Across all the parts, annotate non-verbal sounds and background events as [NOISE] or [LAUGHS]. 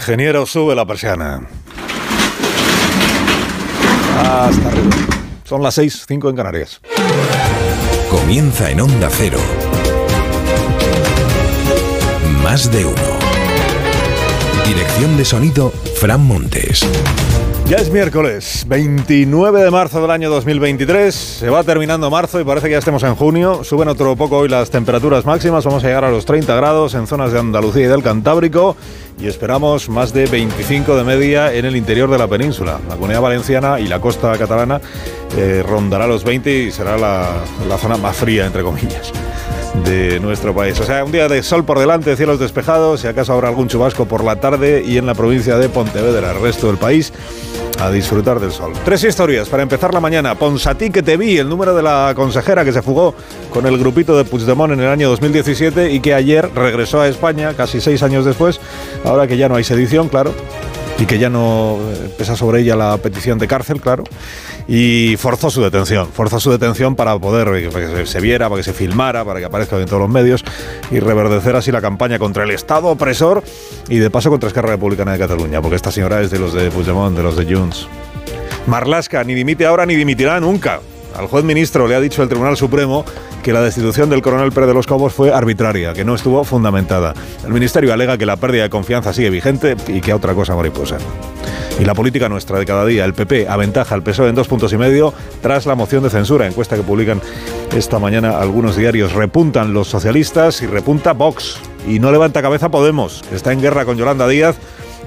Ingeniero, sube la persiana. Hasta arriba. Son las 6, 5 en Canarias. Comienza en Onda Cero. Más de uno. Dirección de sonido, Fran Montes. Ya es miércoles, 29 de marzo del año 2023. Se va terminando marzo y parece que ya estemos en junio. Suben otro poco hoy las temperaturas máximas. Vamos a llegar a los 30 grados en zonas de Andalucía y del Cantábrico. Y esperamos más de 25 de media en el interior de la península. La comunidad valenciana y la costa catalana eh, rondará los 20 y será la, la zona más fría, entre comillas de nuestro país. O sea, un día de sol por delante, cielos despejados, si acaso habrá algún chubasco por la tarde y en la provincia de Pontevedra, el resto del país a disfrutar del sol. Tres historias para empezar la mañana. Ponsatí que te vi, el número de la consejera que se fugó con el grupito de Puigdemont en el año 2017 y que ayer regresó a España, casi seis años después, ahora que ya no hay sedición, claro, y que ya no eh, pesa sobre ella la petición de cárcel, claro, y forzó su detención, forzó su detención para poder eh, que se viera, para que se filmara, para que aparezca en todos los medios y reverdecer así la campaña contra el Estado opresor y de paso contra Esquerra Republicana de Cataluña, porque esta señora es de los de Puigdemont, de los de Junts. Marlasca ni dimite ahora ni dimitirá nunca. Al juez ministro le ha dicho el Tribunal Supremo que la destitución del coronel Pérez de los Cobos fue arbitraria, que no estuvo fundamentada. El Ministerio alega que la pérdida de confianza sigue vigente y que a otra cosa mariposa. Y la política nuestra de cada día, el PP aventaja al PSOE en dos puntos y medio tras la moción de censura, encuesta que publican esta mañana algunos diarios. Repuntan los socialistas y repunta Vox. Y no levanta cabeza Podemos, está en guerra con Yolanda Díaz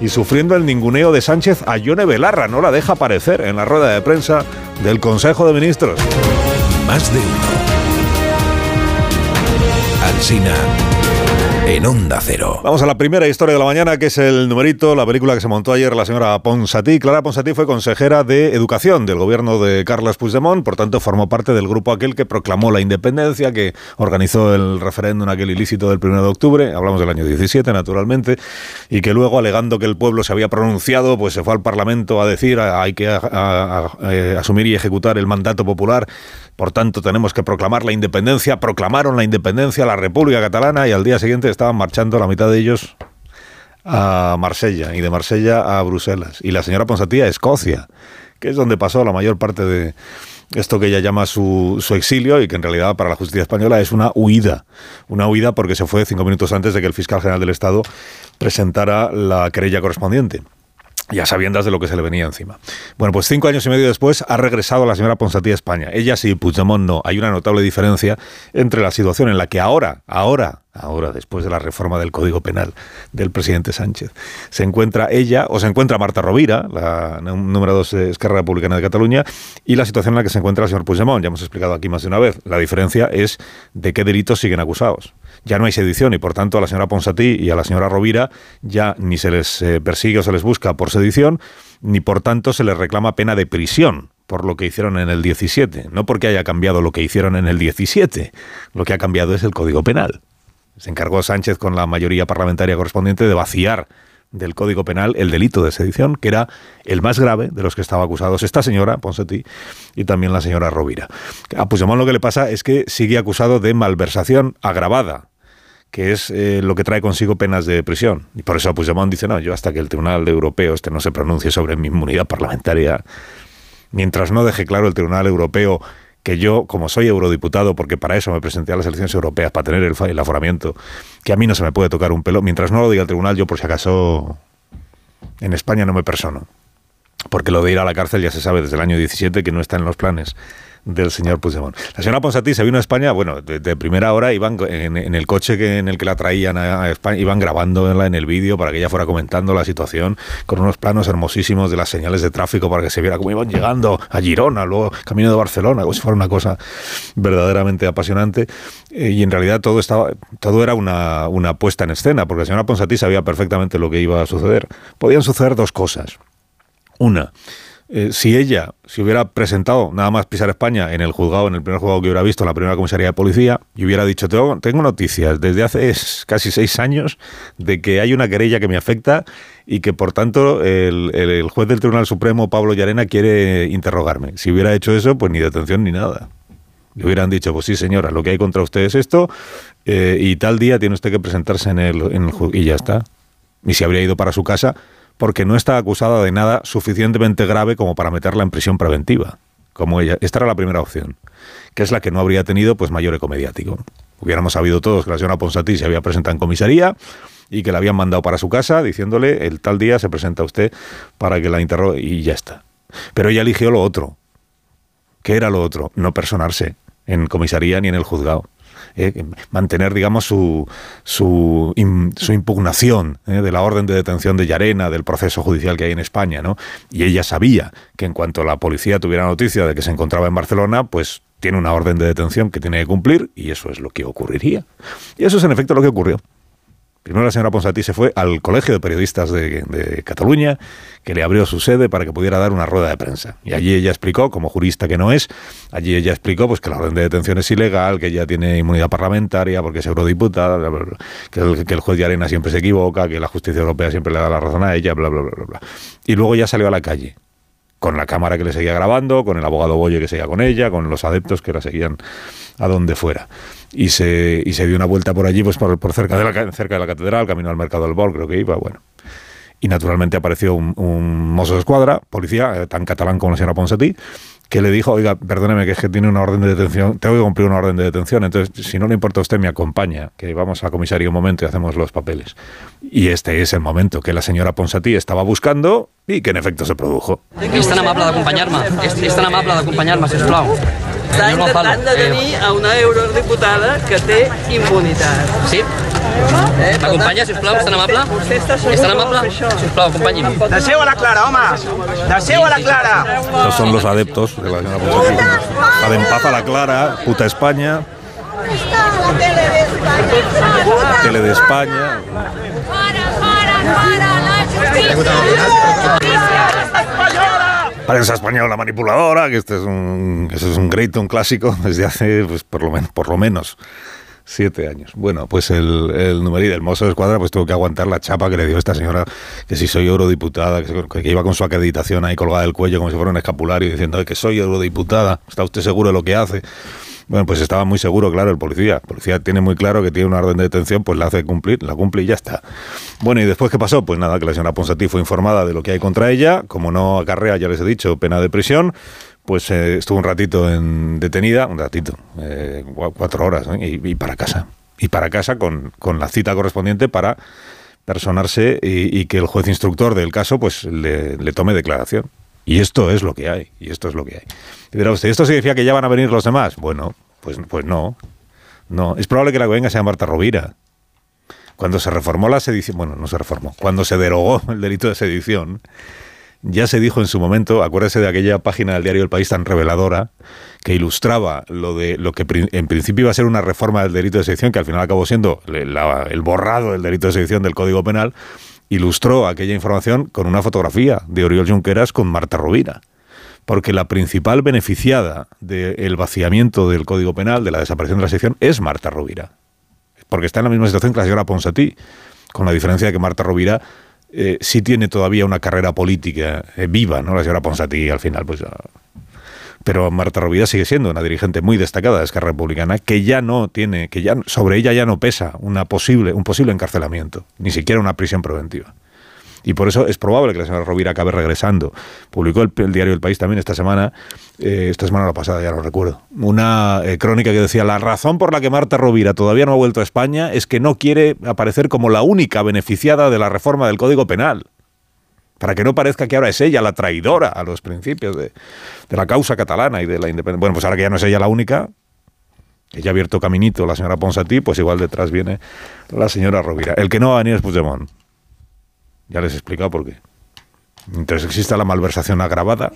y sufriendo el ninguneo de Sánchez a Yone Belarra. No la deja aparecer en la rueda de prensa del Consejo de Ministros. Más de uno. Alsina en Onda Cero. Vamos a la primera historia de la mañana, que es el numerito, la película que se montó ayer la señora Ponsatí. Clara Ponsatí fue consejera de Educación del gobierno de Carles Puigdemont, por tanto formó parte del grupo aquel que proclamó la independencia, que organizó el referéndum aquel ilícito del 1 de octubre, hablamos del año 17 naturalmente, y que luego alegando que el pueblo se había pronunciado, pues se fue al Parlamento a decir hay que a, asumir y ejecutar el mandato popular, por tanto tenemos que proclamar la independencia, proclamaron la independencia, la República Catalana y al día siguiente estaban marchando la mitad de ellos a Marsella y de Marsella a Bruselas. Y la señora Ponsatí a Escocia, que es donde pasó la mayor parte de esto que ella llama su, su, exilio y que en realidad para la justicia española es una huida. Una huida porque se fue cinco minutos antes de que el fiscal general del Estado presentara la querella correspondiente ya sabiendas de lo que se le venía encima. Bueno, pues cinco años y medio después ha regresado la señora Ponsatí a España. Ella sí, Puigdemont no. Hay una notable diferencia entre la situación en la que ahora, ahora, ahora, después de la reforma del Código Penal del presidente Sánchez, se encuentra ella o se encuentra Marta Rovira, la número dos de Esquerra Republicana de Cataluña, y la situación en la que se encuentra el señor Puigdemont. Ya hemos explicado aquí más de una vez. La diferencia es de qué delitos siguen acusados ya no hay sedición y por tanto a la señora Ponsatí y a la señora Rovira ya ni se les eh, persigue o se les busca por sedición, ni por tanto se les reclama pena de prisión por lo que hicieron en el 17, no porque haya cambiado lo que hicieron en el 17, lo que ha cambiado es el Código Penal. Se encargó Sánchez con la mayoría parlamentaria correspondiente de vaciar del Código Penal el delito de sedición, que era el más grave de los que estaba acusados esta señora Ponsatí y también la señora Rovira. A Puigdemont lo que le pasa es que sigue acusado de malversación agravada, que es eh, lo que trae consigo penas de prisión. Y por eso Puigdemont dice, no, yo hasta que el Tribunal Europeo este no se pronuncie sobre mi inmunidad parlamentaria, mientras no deje claro el Tribunal Europeo que yo, como soy eurodiputado, porque para eso me presenté a las elecciones europeas, para tener el, el aforamiento, que a mí no se me puede tocar un pelo, mientras no lo diga el tribunal, yo por si acaso en España no me persono. Porque lo de ir a la cárcel ya se sabe desde el año 17 que no está en los planes del señor Puigdemont. La señora Ponsatí se vino a España, bueno, de, primera hora iban en, en, el coche que, en el que la traían a, España, iban grabándola en el vídeo para que ella fuera comentando la situación, con unos planos hermosísimos de las señales de tráfico para que se viera cómo iban llegando a Girona, luego camino de Barcelona, como si fuera una cosa verdaderamente apasionante. Eh, y en realidad todo estaba, todo era una, una puesta en escena, porque la señora Ponsatí sabía perfectamente lo que iba a suceder. Podían suceder dos cosas. Una, eh, si ella se hubiera presentado nada más pisar España en el juzgado, en el primer juzgado que hubiera visto, en la primera comisaría de policía, y hubiera dicho, tengo, noticias desde hace casi seis años de que hay una querella que me afecta y que por tanto el, juez del Tribunal Supremo, Pablo Llarena, quiere interrogarme. Si hubiera hecho eso, pues ni detención ni nada. Le hubieran dicho, pues sí señora, lo que hay contra usted es esto, eh, y tal día tiene usted que presentarse en el, en el y ya está. y se habría ido para su casa porque no está acusada de nada suficientemente grave como para meterla en prisión preventiva, como ella. Esta era la primera opción, que es la que no habría tenido pues mayor eco mediático. Hubiéramos sabido todos que la señora Ponsatí se había presentado en comisaría y que la habían mandado para su casa diciéndole el tal día se presenta usted para que la interrogue y ya está. Pero ella eligió lo otro. ¿Qué era lo otro? No personarse en comisaría ni en el juzgado. Eh, mantener, digamos, su, su, impugnación eh, de la orden de detención de Yarena, del proceso judicial que hay en España, ¿no? Y ella sabía que en cuanto la policía tuviera noticia de que se encontraba en Barcelona, pues tiene una orden de detención que tiene que cumplir y eso es lo que ocurriría. Y eso es en efecto lo que ocurrió. Primero la señora Ponsatí se fue al Colegio de Periodistas de, Cataluña, que le abrió su sede para que pudiera dar una rueda de prensa. Y allí ella explicó, como jurista que no es, allí ella explicó pues que la orden de detención es ilegal, que ella tiene inmunidad parlamentaria porque es eurodiputada, que, el, que el juez de Arena siempre se equivoca, que la justicia europea siempre le da la razón a ella, bla, bla, bla, bla. bla. Y luego ya salió a la calle con la cámara que le seguía grabando, con el abogado Boye que seguía con ella, con los adeptos que la seguían a donde fuera. Y se, y se dio una vuelta por allí, pues por, cerca, de la, cerca de la catedral, camino al mercado del Bol, creo que iba, bueno. Y naturalmente apareció un, un mozo de escuadra, policía, eh, tan catalán como la señora Ponsatí, que le dijo, oiga, perdóneme que es que tiene una orden de detención, tengo que cumplir una orden de detención, entonces si no le importa a usted me acompaña, que vamos a comisaría un momento y hacemos los papeles. Y este es el momento que la señora Ponsatí estaba buscando y que en efecto se produjo. És tan amable d'acompanyar-me, és, és tan amable d'acompanyar-me, sisplau. Està intentant de tenir a una eurodiputada que té immunitat. Sí? Eh? M'acompanya, sisplau, és tan amable? És tan amable? Sisplau, acompanyi'm. Deseu a la Clara, home! Deseu a la Clara! Estos son los adeptos de la señora Ponsatí. La de en paz a la clara, puta España, la tele de España. tele de España. Para, para, para la justicia. Prensa española manipuladora, que este es un, este es un great, un clásico, desde hace pues, por, lo por lo menos siete años. Bueno, pues el, el numerito, el mozo de escuadra, pues tuvo que aguantar la chapa que le dio esta señora, que si soy eurodiputada, que, que iba con su acreditación ahí colgada del cuello como si fuera un escapulario, diciendo "Ay, que soy eurodiputada, ¿está usted seguro de lo que hace? Bueno, pues estaba muy seguro, claro, el policía. El policía tiene muy claro que tiene una orden de detención, pues la hace cumplir, la cumple y ya está. Bueno, ¿y después qué pasó? Pues nada, que la señora Ponsatí fue informada de lo que hay contra ella. Como no acarrea, ya les he dicho, pena de prisión, pues eh, estuvo un ratito en detenida, un ratito, eh, cua- cuatro horas, y, para casa. Y para casa con, con la cita correspondiente para personarse y, que el juez instructor del caso pues le, le tome declaración. Y esto es lo que hay, y esto es lo que hay. Y dirá usted, ¿esto significa que ya van a venir los demás? Bueno, pues, pues no. No, es probable que la que venga sea Marta Rovira. Cuando se reformó la sedición, bueno, no se reformó, cuando se derogó el delito de sedición, ya se dijo en su momento, acuérdese de aquella página del diario El País tan reveladora, que ilustraba lo de lo que en principio iba a ser una reforma del delito de sedición, que al final acabó siendo el borrado del delito de sedición del Código Penal, ilustró aquella información con una fotografía de Oriol Junqueras con Marta Rovira. Porque la principal beneficiada del vaciamiento del Código Penal, de la desaparición de la sección, es Marta Rovira porque está en la misma situación que la señora Ponsatí, con la diferencia de que Marta Rovira eh, tiene todavía una carrera política eh, viva, ¿no? La señora Ponsatí al final, pues... ah, pero Marta Rovira sigue siendo una dirigente muy destacada de Esquerra Republicana que ya no tiene, que ya sobre ella ya no pesa una posible, un posible encarcelamiento, ni siquiera una prisión preventiva. Y por eso es probable que la señora Rovira acabe regresando. Publicó el, diario El País también esta semana, eh, esta semana la pasada, ya no recuerdo, una eh, crónica que decía, la razón por la que Marta Rovira todavía no ha vuelto a España es que no quiere aparecer como la única beneficiada de la reforma del Código Penal. Para que no parezca que ahora es ella la traidora a los principios de, de la causa catalana y de la independencia. Bueno, pues ahora que ya no es ella la única, ya ha abierto caminito la señora Ponsatí, pues igual detrás viene la señora Rovira. El que no va a venir es Puigdemont. Ya les he explicado por qué. Mientras exista la malversación agravada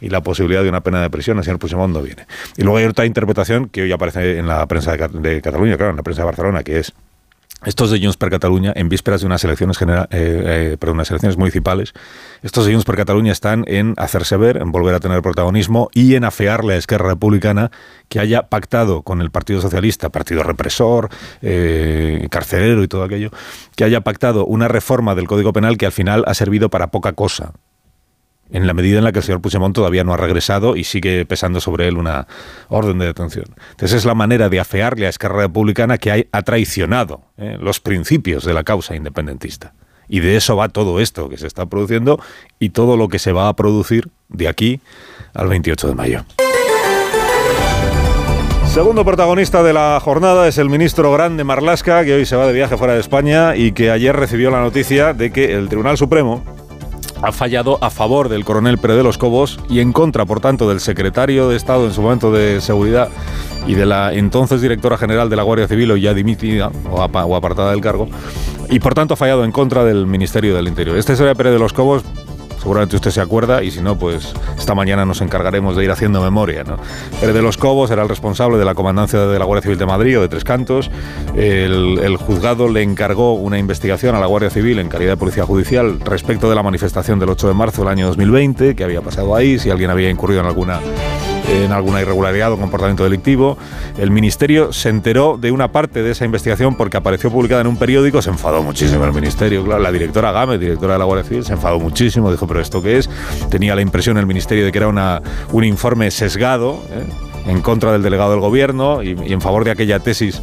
y la posibilidad de una pena de prisión, el señor Puigdemont no viene. Y luego hay otra interpretación que hoy aparece en la prensa de, Ca- de Cataluña, claro, en la prensa de Barcelona, que es estos de Junts per Catalunya, en vísperas de unas elecciones, genera- eh, eh, unas elecciones municipales, estos de Junts per Catalunya están en hacerse ver, en volver a tener protagonismo y en afearle a Esquerra Republicana que haya pactado con el Partido Socialista, partido represor, eh, carcelero y todo aquello, que haya pactado una reforma del Código Penal que al final ha servido para poca cosa en la medida en la que el señor Puigdemont todavía no ha regresado y sigue pesando sobre él una orden de detención. Entonces es la manera de afearle a Esquerra Republicana que ha traicionado eh, los principios de la causa independentista. Y de eso va todo esto que se está produciendo y todo lo que se va a producir de aquí al 28 de mayo. Segundo protagonista de la jornada es el ministro Grande Marlasca, que hoy se va de viaje fuera de España y que ayer recibió la noticia de que el Tribunal Supremo ha fallado a favor del coronel Pérez de los Cobos y en contra, por tanto, del secretario de Estado en su momento de seguridad y de la entonces directora general de la Guardia Civil, o ya dimitida o, apa- o apartada del cargo, y por tanto ha fallado en contra del Ministerio del Interior. Este sería Pérez de los Cobos. Seguramente usted se acuerda y si no, pues esta mañana nos encargaremos de ir haciendo memoria. ¿no? De los Cobos era el responsable de la comandancia de la Guardia Civil de Madrid o de Tres Cantos. El juzgado le encargó una investigación a la Guardia Civil en calidad de policía judicial respecto de la manifestación del 8 de marzo del año 2020, que había pasado ahí, si alguien había incurrido en alguna en alguna irregularidad o comportamiento delictivo. El Ministerio se enteró de una parte de esa investigación porque apareció publicada en un periódico, se enfadó muchísimo el Ministerio, la directora Gámez, directora de la Guardia Civil, se enfadó muchísimo, dijo, pero ¿esto qué es? Tenía la impresión el Ministerio de que era una, un informe sesgado ¿eh? en contra del delegado del gobierno y en favor de aquella tesis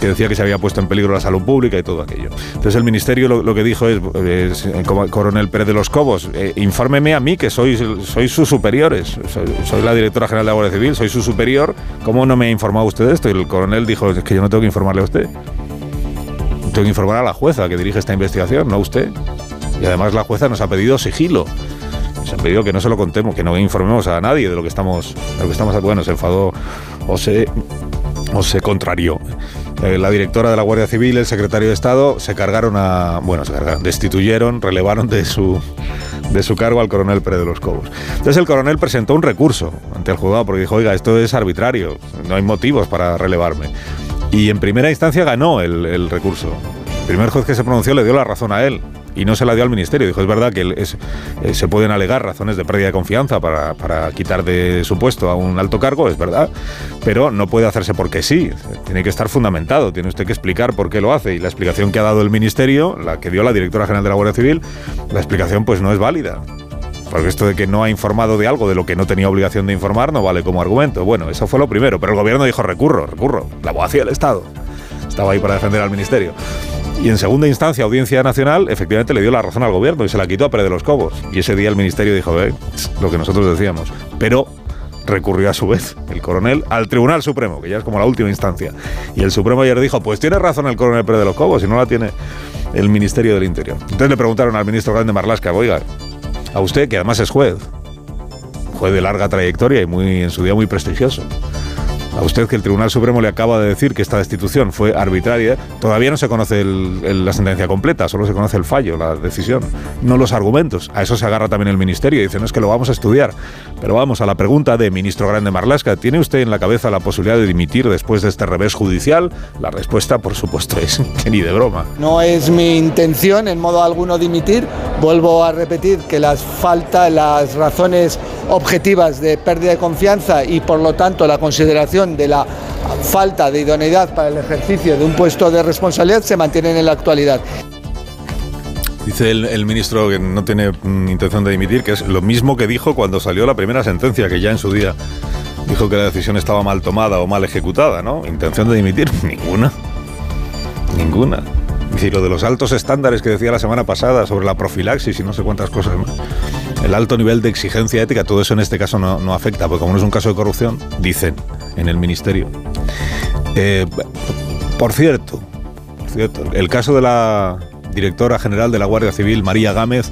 que decía que se había puesto en peligro la salud pública y todo aquello. Entonces el ministerio lo, que dijo es, eh, coronel Pérez de los Cobos, eh, infórmeme a mí que soy, soy sus superiores, soy, la directora general de la Guardia Civil, soy su superior, ¿cómo no me ha informado usted de esto? Y el coronel dijo, es que yo no tengo que informarle a usted. Tengo que informar a la jueza que dirige esta investigación, no a usted. Y además la jueza nos ha pedido sigilo. Nos ha pedido que no se lo contemos, que no informemos a nadie de lo que estamos, de lo que estamos bueno, se enfadó o se, o se contrarió. Eh, la directora de la Guardia Civil, el secretario de Estado, se cargaron a. Bueno, se cargaron, destituyeron, relevaron de su, de su cargo al coronel Pérez de los Cobos. Entonces el coronel presentó un recurso ante el juzgado porque dijo: Oiga, esto es arbitrario, no hay motivos para relevarme. Y en primera instancia ganó el, el recurso. El primer juez que se pronunció le dio la razón a él y no se la dio al ministerio. Dijo, es verdad que eh, se pueden alegar razones de pérdida de confianza para, para, quitar de su puesto a un alto cargo, es verdad, pero no puede hacerse porque sí. Tiene que estar fundamentado, tiene usted que explicar por qué lo hace. Y la explicación que ha dado el ministerio, la que dio la directora general de la Guardia Civil, la explicación pues no es válida. Porque esto de que no ha informado de algo de lo que no tenía obligación de informar no vale como argumento. Bueno, eso fue lo primero, pero el gobierno dijo recurro, recurro. La abogacía del Estado estaba ahí para defender al ministerio. Y en segunda instancia, Audiencia Nacional, efectivamente le dio la razón al gobierno y se la quitó a Pérez de los Cobos. Y ese día el ministerio dijo, eh, lo que nosotros decíamos. Pero recurrió a su vez el coronel al Tribunal Supremo, que ya es como la última instancia. Y el Supremo ayer dijo, pues tiene razón el coronel Pérez de los Cobos y no la tiene el Ministerio del Interior. Entonces le preguntaron al ministro Grande Marlasca, oiga, a usted, que además es juez, juez de larga trayectoria y muy en su día muy prestigioso. A usted que el Tribunal Supremo le acaba de decir que esta destitución fue arbitraria, todavía no se conoce la sentencia completa, solo se conoce el fallo, la decisión, no los argumentos. A eso se agarra también el Ministerio y dice, no es que lo vamos a estudiar. Pero vamos a la pregunta de ministro Grande Marlasca, ¿tiene usted en la cabeza la posibilidad de dimitir después de este revés judicial? La respuesta, por supuesto, es que ni de broma. No es mi intención en modo alguno dimitir. Vuelvo a repetir que las falta, las razones objetivas de pérdida de confianza y por lo tanto la consideración de la falta de idoneidad para el ejercicio de un puesto de responsabilidad se mantienen en la actualidad. Dice el, el, ministro que no tiene intención de dimitir, que es lo mismo que dijo cuando salió la primera sentencia, que ya en su día dijo que la decisión estaba mal tomada o mal ejecutada, ¿no? Intención de dimitir, [LAUGHS] ninguna. Ninguna. Y lo de los altos estándares que decía la semana pasada sobre la profilaxis y no sé cuántas cosas más. El alto nivel de exigencia ética, todo eso en este caso no, afecta, porque como no es un caso de corrupción, dicen en el ministerio. Eh, por cierto, por cierto, el caso de la directora general de la Guardia Civil, María Gámez,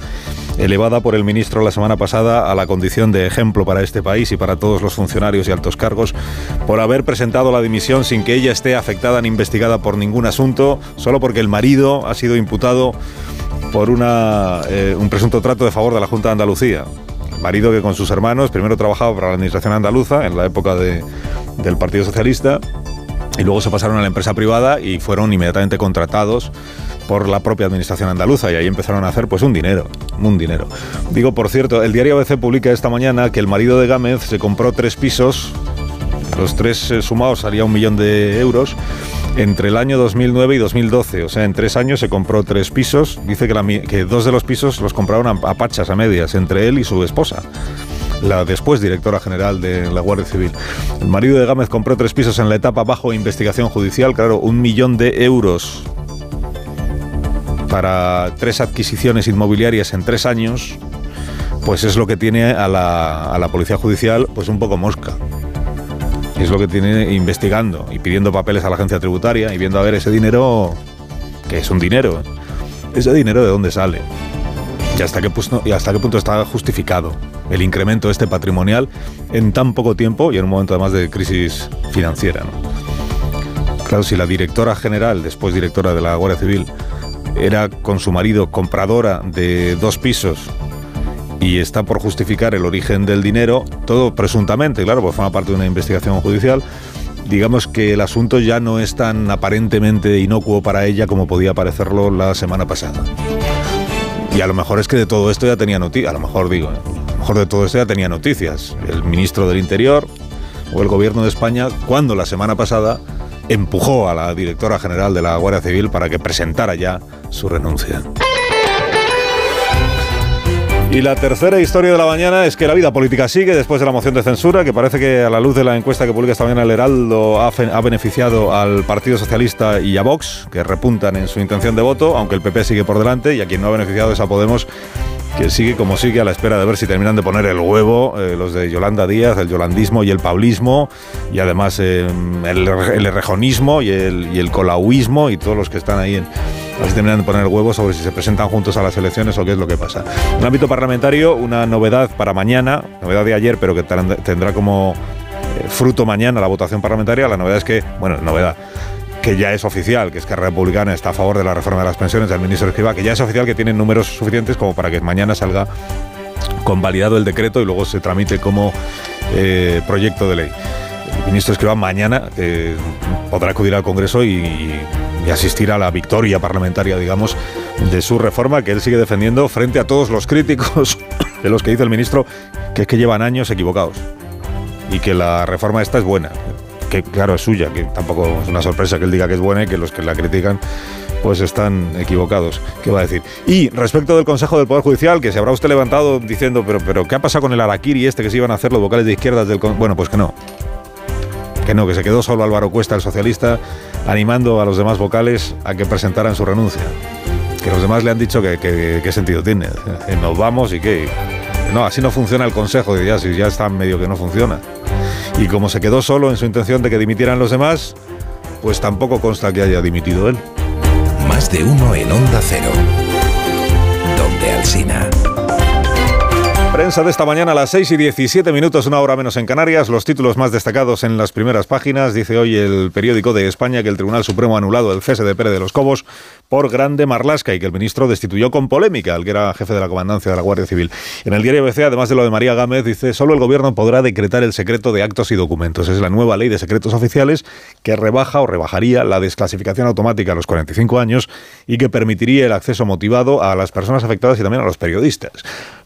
elevada por el ministro la semana pasada a la condición de ejemplo para este país y para todos los funcionarios y altos cargos por haber presentado la dimisión sin que ella esté afectada ni investigada por ningún asunto, solo porque el marido ha sido imputado por una, eh, un presunto trato de favor de la Junta de Andalucía. Marido que con sus hermanos primero trabajaba para la administración andaluza en la época de, del Partido Socialista y luego se pasaron a la empresa privada y fueron inmediatamente contratados por la propia administración andaluza y ahí empezaron a hacer pues un dinero, un dinero. Digo, por cierto, el diario ABC publica esta mañana que el marido de Gámez se compró tres pisos, los tres eh, sumados salía un millón de euros, entre el año 2009 y 2012. O sea, en tres años se compró tres pisos. Dice que, la, que dos de los pisos los compraron a, a pachas, a medias, entre él y su esposa la después directora general de la Guardia Civil. El marido de Gámez compró tres pisos en la etapa bajo investigación judicial, claro, un millón de euros. para tres adquisiciones inmobiliarias en tres años, pues es lo que tiene a la, a la Policía Judicial pues un poco mosca. Es lo que tiene investigando y pidiendo papeles a la agencia tributaria y viendo a ver ese dinero, que es un dinero, ese dinero de dónde sale y hasta qué, punto, está justificado el incremento este patrimonial en tan poco tiempo y en un momento además de crisis financiera. Claro, si la directora general, después directora de la Guardia Civil, era con su marido compradora de dos pisos y está por justificar el origen del dinero, todo presuntamente, claro, porque forma parte de una investigación judicial, digamos que el asunto ya no es tan aparentemente inocuo para ella como podía parecerlo la semana pasada. Y a lo mejor es que de todo esto ya tenía noticias, a lo mejor digo, a lo mejor de todo esto ya tenía noticias. El ministro del Interior o el gobierno de España, cuando la semana pasada empujó a la directora general de la Guardia Civil para que presentara ya su renuncia. Y la tercera historia de la mañana es que la vida política sigue después de la moción de censura, que parece que a la luz de la encuesta que publica esta mañana el Heraldo ha, beneficiado al Partido Socialista y a Vox, que repuntan en su intención de voto, aunque el PP sigue por delante, y a quien no ha beneficiado es a Podemos, que sigue como sigue a la espera de ver si terminan de poner el huevo eh, los de Yolanda Díaz, el yolandismo y el paulismo, y además eh, el, el errejonismo y el, y el colauismo y todos los que están ahí en a ver si terminan de poner el huevo sobre si se presentan juntos a las elecciones o qué es lo que pasa. En ámbito parlamentario, una novedad para mañana, novedad de ayer, pero que tendrá como fruto mañana la votación parlamentaria. La novedad es que, bueno, novedad que ya es oficial, que es que Republicana está a favor de la reforma de las pensiones del ministro Escriba, que ya es oficial que tienen números suficientes como para que mañana salga convalidado el decreto y luego se tramite como eh, proyecto de ley. Ministro Escriba mañana eh, podrá acudir al Congreso y, asistir a la victoria parlamentaria, digamos, de su reforma que él sigue defendiendo frente a todos los críticos [COUGHS] de los que dice el ministro que es que llevan años equivocados y que la reforma esta es buena, que claro es suya, que tampoco es una sorpresa que él diga que es buena y que los que la critican pues están equivocados. ¿Qué va a decir? Y respecto del Consejo del Poder Judicial, que se habrá usted levantado diciendo, pero, pero ¿qué ha pasado con el Araquiri este que se iban a hacer los vocales de izquierdas del... Bueno, pues que no. Que no, que se quedó solo Álvaro Cuesta, el socialista, animando a los demás vocales a que presentaran su renuncia. Que los demás le han dicho que, sentido tiene. Que nos vamos y que... No, así no funciona el Consejo, ya, si ya está medio que no funciona. Y como se quedó solo en su intención de que dimitieran los demás, pues tampoco consta que haya dimitido él. Más de uno en Onda Cero. Donde Alsina. Prensa de esta mañana a las 6 y 17 minutos, una hora menos en Canarias. Los títulos más destacados en las primeras páginas. Dice hoy el periódico de España que el Tribunal Supremo ha anulado el cese de Pérez de los Cobos por Grande Marlasca y que el ministro destituyó con polémica al que era jefe de la comandancia de la Guardia Civil. En el diario ABC, además de lo de María Gámez, dice solo el gobierno podrá decretar el secreto de actos y documentos. Es la nueva ley de secretos oficiales que rebaja o rebajaría la desclasificación automática a los 45 años y que permitiría el acceso motivado a las personas afectadas y también a los periodistas.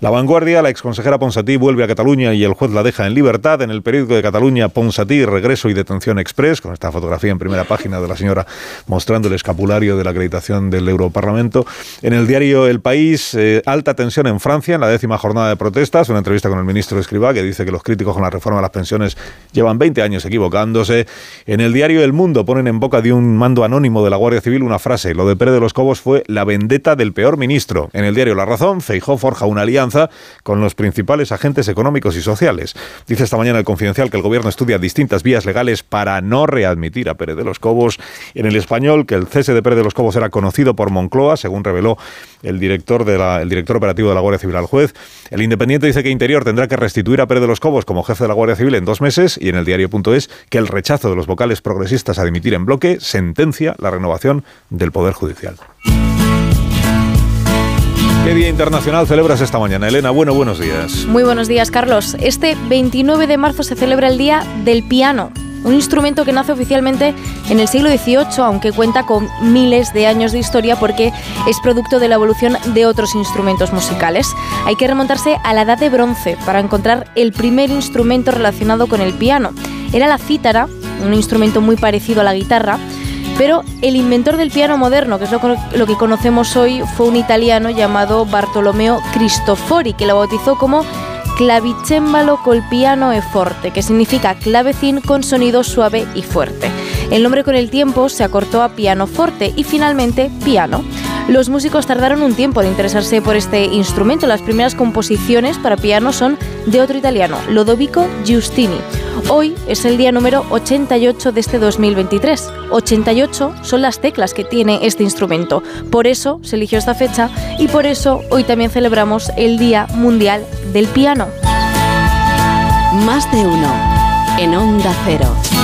La vanguardia, la exconsejera Ponsatí vuelve a Cataluña y el juez la deja en libertad. En el periódico de Cataluña, Ponsatí, regreso y detención express, con esta fotografía en primera página de la señora mostrando el escapulario de la acreditación del Europarlamento. En el diario El País, eh, alta tensión en Francia en la décima jornada de protestas. Una entrevista con el ministro Escribá que dice que los críticos con la reforma de las pensiones llevan 20 años equivocándose. En el diario El Mundo ponen en boca de un mando anónimo de la Guardia Civil una frase. Lo de Pérez de los Cobos fue la vendetta del peor ministro. En el diario La Razón, Feijó forja una alianza con los principales agentes económicos y sociales. Dice esta mañana el Confidencial que el gobierno estudia distintas vías legales para no readmitir a Pérez de los Cobos. En el español, que el cese de Pérez de los Cobos era conocido por Moncloa, según reveló el director, de la, el director operativo de la Guardia Civil al juez. El Independiente dice que Interior tendrá que restituir a Pérez de los Cobos como jefe de la Guardia Civil en dos meses y en el diario.es que el rechazo de los vocales progresistas a dimitir en bloque sentencia la renovación del Poder Judicial. ¿Qué Día Internacional celebras esta mañana? Elena, bueno, buenos días. Muy buenos días, Carlos. Este 29 de marzo se celebra el Día del Piano, un instrumento que nace oficialmente en el siglo XVIII, aunque cuenta con miles de años de historia porque es producto de la evolución de otros instrumentos musicales. Hay que remontarse a la Edad de Bronce para encontrar el primer instrumento relacionado con el piano. Era la cítara, un instrumento muy parecido a la guitarra, pero el inventor del piano moderno, que es lo, lo, que conocemos hoy, fue un italiano llamado Bartolomeo Cristofori, que lo bautizó como clavicémbalo col piano e forte, que significa clavecín con sonido suave y fuerte. El nombre con el tiempo se acortó a pianoforte y finalmente piano. Los músicos tardaron un tiempo en interesarse por este instrumento. Las primeras composiciones para piano son de otro italiano, Lodovico Giustini. Hoy es el día número 88 de este 2023. 88 son las teclas que tiene este instrumento. Por eso se eligió esta fecha y por eso hoy también celebramos el Día Mundial del Piano. Más de uno en Onda Cero.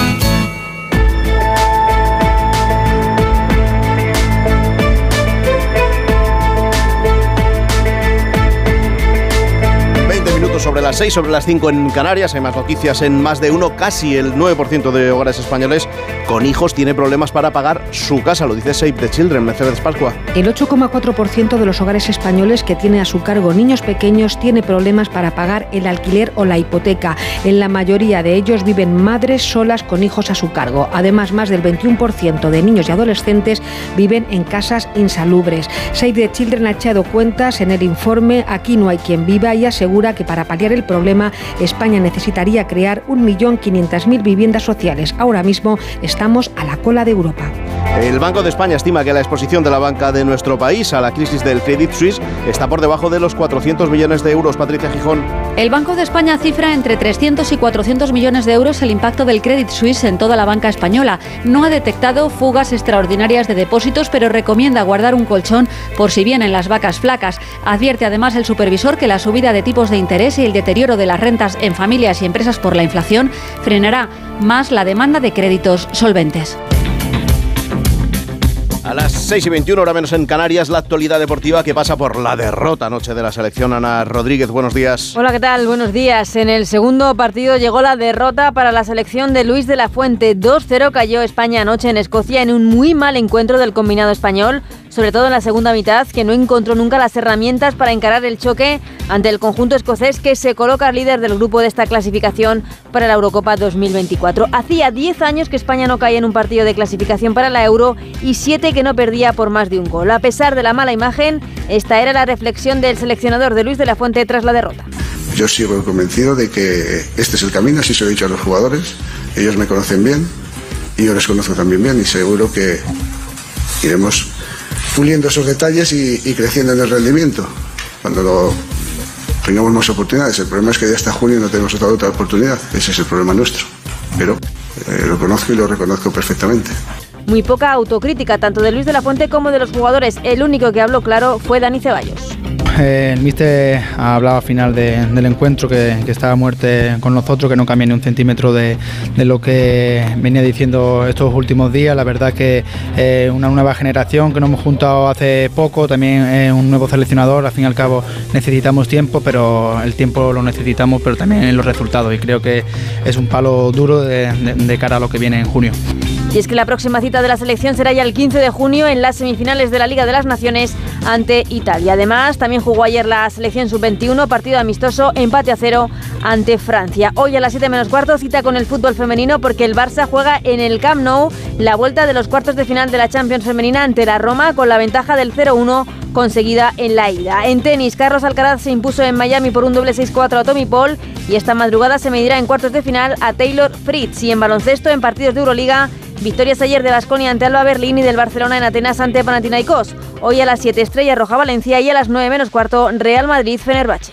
Sobre las 6, sobre las 5 en Canarias. Hay más noticias en más de uno. Casi el 9% de hogares españoles con hijos tiene problemas para pagar su casa. Lo dice Save the Children, Mercedes Pascua. El 8,4% de los hogares españoles que tiene a su cargo niños pequeños tiene problemas para pagar el alquiler o la hipoteca. En la mayoría de ellos viven madres solas con hijos a su cargo. Además, más del 21% de niños y adolescentes viven en casas insalubres. Save the Children ha echado cuentas en el informe Aquí no hay quien viva y asegura que para paliar el problema España necesitaría crear 1.500.000 viviendas sociales. Ahora mismo estamos a la cola de Europa. El Banco de España estima que la exposición de la banca de nuestro país a la crisis del Credit Suisse está por debajo de los 400 millones de euros. Patricia Gijón. El Banco de España cifra entre 300 y 400 millones de euros el impacto del Credit Suisse en toda la banca española. No ha detectado fugas extraordinarias de depósitos, pero recomienda guardar un colchón por si vienen las vacas flacas. Advierte además el supervisor que la subida de tipos de interés y el deterioro de las rentas en familias y empresas por la inflación frenará más la demanda de créditos solventes. A las 6 y 21, hora menos en Canarias, la actualidad deportiva que pasa por la derrota anoche de la selección. Ana Rodríguez, buenos días. Hola, ¿qué tal? Buenos días. En el segundo partido llegó la derrota para la selección de Luis de la Fuente. 2-0 cayó España anoche en Escocia en un muy mal encuentro del combinado español, sobre todo en la segunda mitad, que no encontró nunca las herramientas para encarar el choque ante el conjunto escocés que se coloca líder del grupo de esta clasificación para la Eurocopa 2024. Hacía 10 años que España no caía en un partido de clasificación para la Euro y 7 que no perdía por más de un gol. A pesar de la mala imagen, esta era la reflexión del seleccionador de Luis de la Fuente tras la derrota. Yo sigo convencido de que este es el camino, así se lo he dicho a los jugadores. Ellos me conocen bien y yo les conozco también bien y seguro que iremos puliendo esos detalles y, creciendo en el rendimiento. Cuando tengamos más oportunidades. El problema es que ya hasta junio no tenemos otra, otra oportunidad. Ese es el problema nuestro. Pero eh, lo conozco y lo reconozco perfectamente. Muy poca autocrítica, tanto de Luis de la Fuente como de los jugadores. El único que habló claro fue Dani Ceballos. Eh, el míster ha hablado al final de- del encuentro que, que estaba muerte con nosotros, que no cambia ni un centímetro de, lo que venía diciendo estos últimos días. La verdad que eh, una nueva generación que nos hemos juntado hace poco, también eh, un nuevo seleccionador, al fin y al cabo necesitamos tiempo, pero el tiempo lo necesitamos, pero también los resultados y creo que es un palo duro de cara a lo que viene en junio. Y es que la próxima cita de la selección será ya el 15 de junio en las semifinales de la Liga de las Naciones ante Italia. Además, también jugó ayer la selección sub-21, partido amistoso, empate a cero ante Francia. Hoy a las 7 menos cuarto cita con el fútbol femenino porque el Barça juega en el Camp Nou la vuelta de los cuartos de final de la Champions femenina ante la Roma con la ventaja del 0-1 conseguida en la ida. En tenis, Carlos Alcaraz se impuso en Miami por un doble 6-4 a Tommy Paul y esta madrugada se medirá en cuartos de final a Taylor Fritz. Y en baloncesto, en partidos de Euroliga, victorias ayer de Basconia ante Alba Berlín y del Barcelona en Atenas ante Panathinaikos. Hoy a las 7 Estrella Roja Valencia y a las 9 menos cuarto Real Madrid Fenerbahce.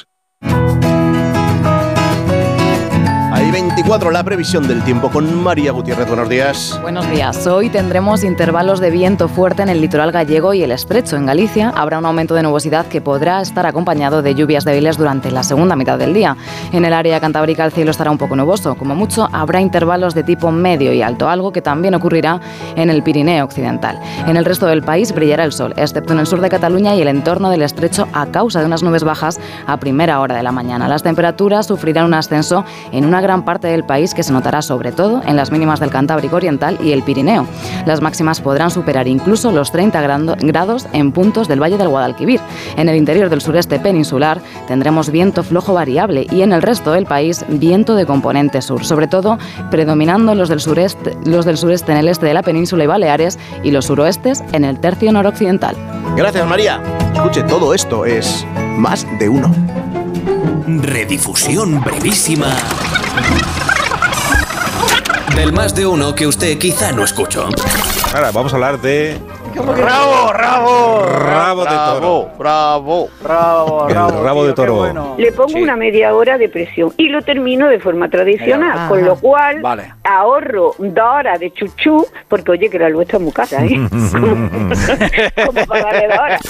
Música Hay 24 la previsión del tiempo con María Gutiérrez. Buenos días. Buenos días. Hoy tendremos intervalos de viento fuerte en el litoral gallego y el estrecho. En Galicia habrá un aumento de nubosidad que podrá estar acompañado de lluvias débiles durante la segunda mitad del día. En el área cantábrica el cielo estará un poco nuboso. Como mucho habrá intervalos de tipo medio y alto, algo que también ocurrirá en el Pirineo occidental. En el resto del país brillará el sol, excepto en el sur de Cataluña y el entorno del estrecho a causa de unas nubes bajas a primera hora de la mañana. Las temperaturas sufrirán un ascenso en una gran gran parte del país que se notará sobre todo en las mínimas del Cantábrico Oriental y el Pirineo. Las máximas podrán superar incluso los 30 grados en puntos del Valle del Guadalquivir. En el interior del sureste peninsular tendremos viento flojo variable y en el resto del país viento de componente sur, sobre todo predominando los del sureste, los del sureste en el este de la península y Baleares y los suroestes en el tercio noroccidental. Gracias, María. Escuche, todo esto es más de uno. Redifusión brevísima del más de uno que usted quizá no escuchó. Ahora vamos a hablar de ¡Bravo, bravo! Rabo de toro. Bravo, bravo, El rabo de toro. Le pongo una media hora de presión y lo termino de forma tradicional, Ajá. con lo cual Vale. ahorro dos horas de chuchú, porque oye que la luz está muy cara, ¿eh? [LAUGHS] [LAUGHS] Como pagarle dos horas.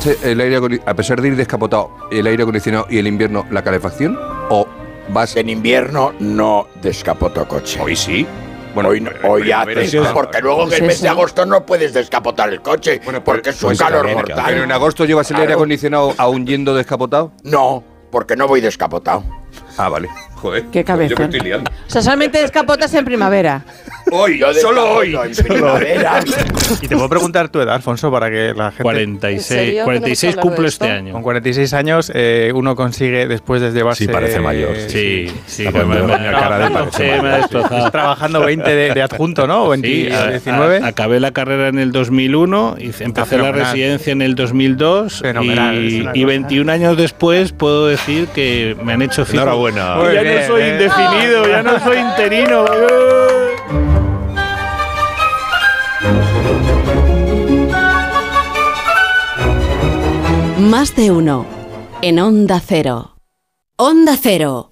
Sí, el aire a pesar de ir descapotado, el aire acondicionado y el invierno, la calefacción, o vas. En invierno no descapoto coche. Hoy sí. Bueno, hoy, no- hoy sí es- porque luego en el Pues mes de agosto no puedes descapotar el coche, porque es un Pues calor mortal. Pero en agosto llevas el aire Claro. acondicionado aún yendo descapotado. No, porque no voy descapotado. Ah, vale. Joder. Qué cabezón. Yo me estoy liando. O sea, solamente descapotas en primavera. Hoy, Yo solo hoy. descapoto en primavera. [LAUGHS] Y te puedo preguntar tu edad, Alfonso, para que la gente... 46, ¿En serio? 46 ¿Tenemos que hablar cumplo este año. Con 46 años eh, uno consigue, después de llevarse... Sí, parece mayor. Sí, sí, que me- me- cara de parece Sí, mayor. me ha destrozado. Trabajando 20 de, de adjunto, ¿no? O 20, Sí, a- 19. a- acabé la carrera en el 2001, hice- empecé la residencia en el 2002 Fenomenal, y, y cosa. 21 años después puedo decir que me han hecho fijo. Enhorabuena. Bien, no soy eh. indefinido, ya no soy interino. Más de uno. En Onda Cero. Onda Cero.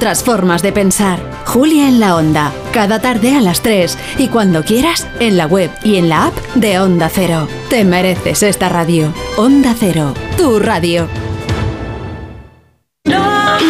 otras formas de pensar. Julia en la Onda, cada tarde a las 3 y cuando quieras en la web y en la app de Onda Cero. Te mereces esta radio. Onda Cero, tu radio.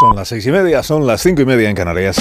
Son las seis y media, son las cinco y media en Canarias.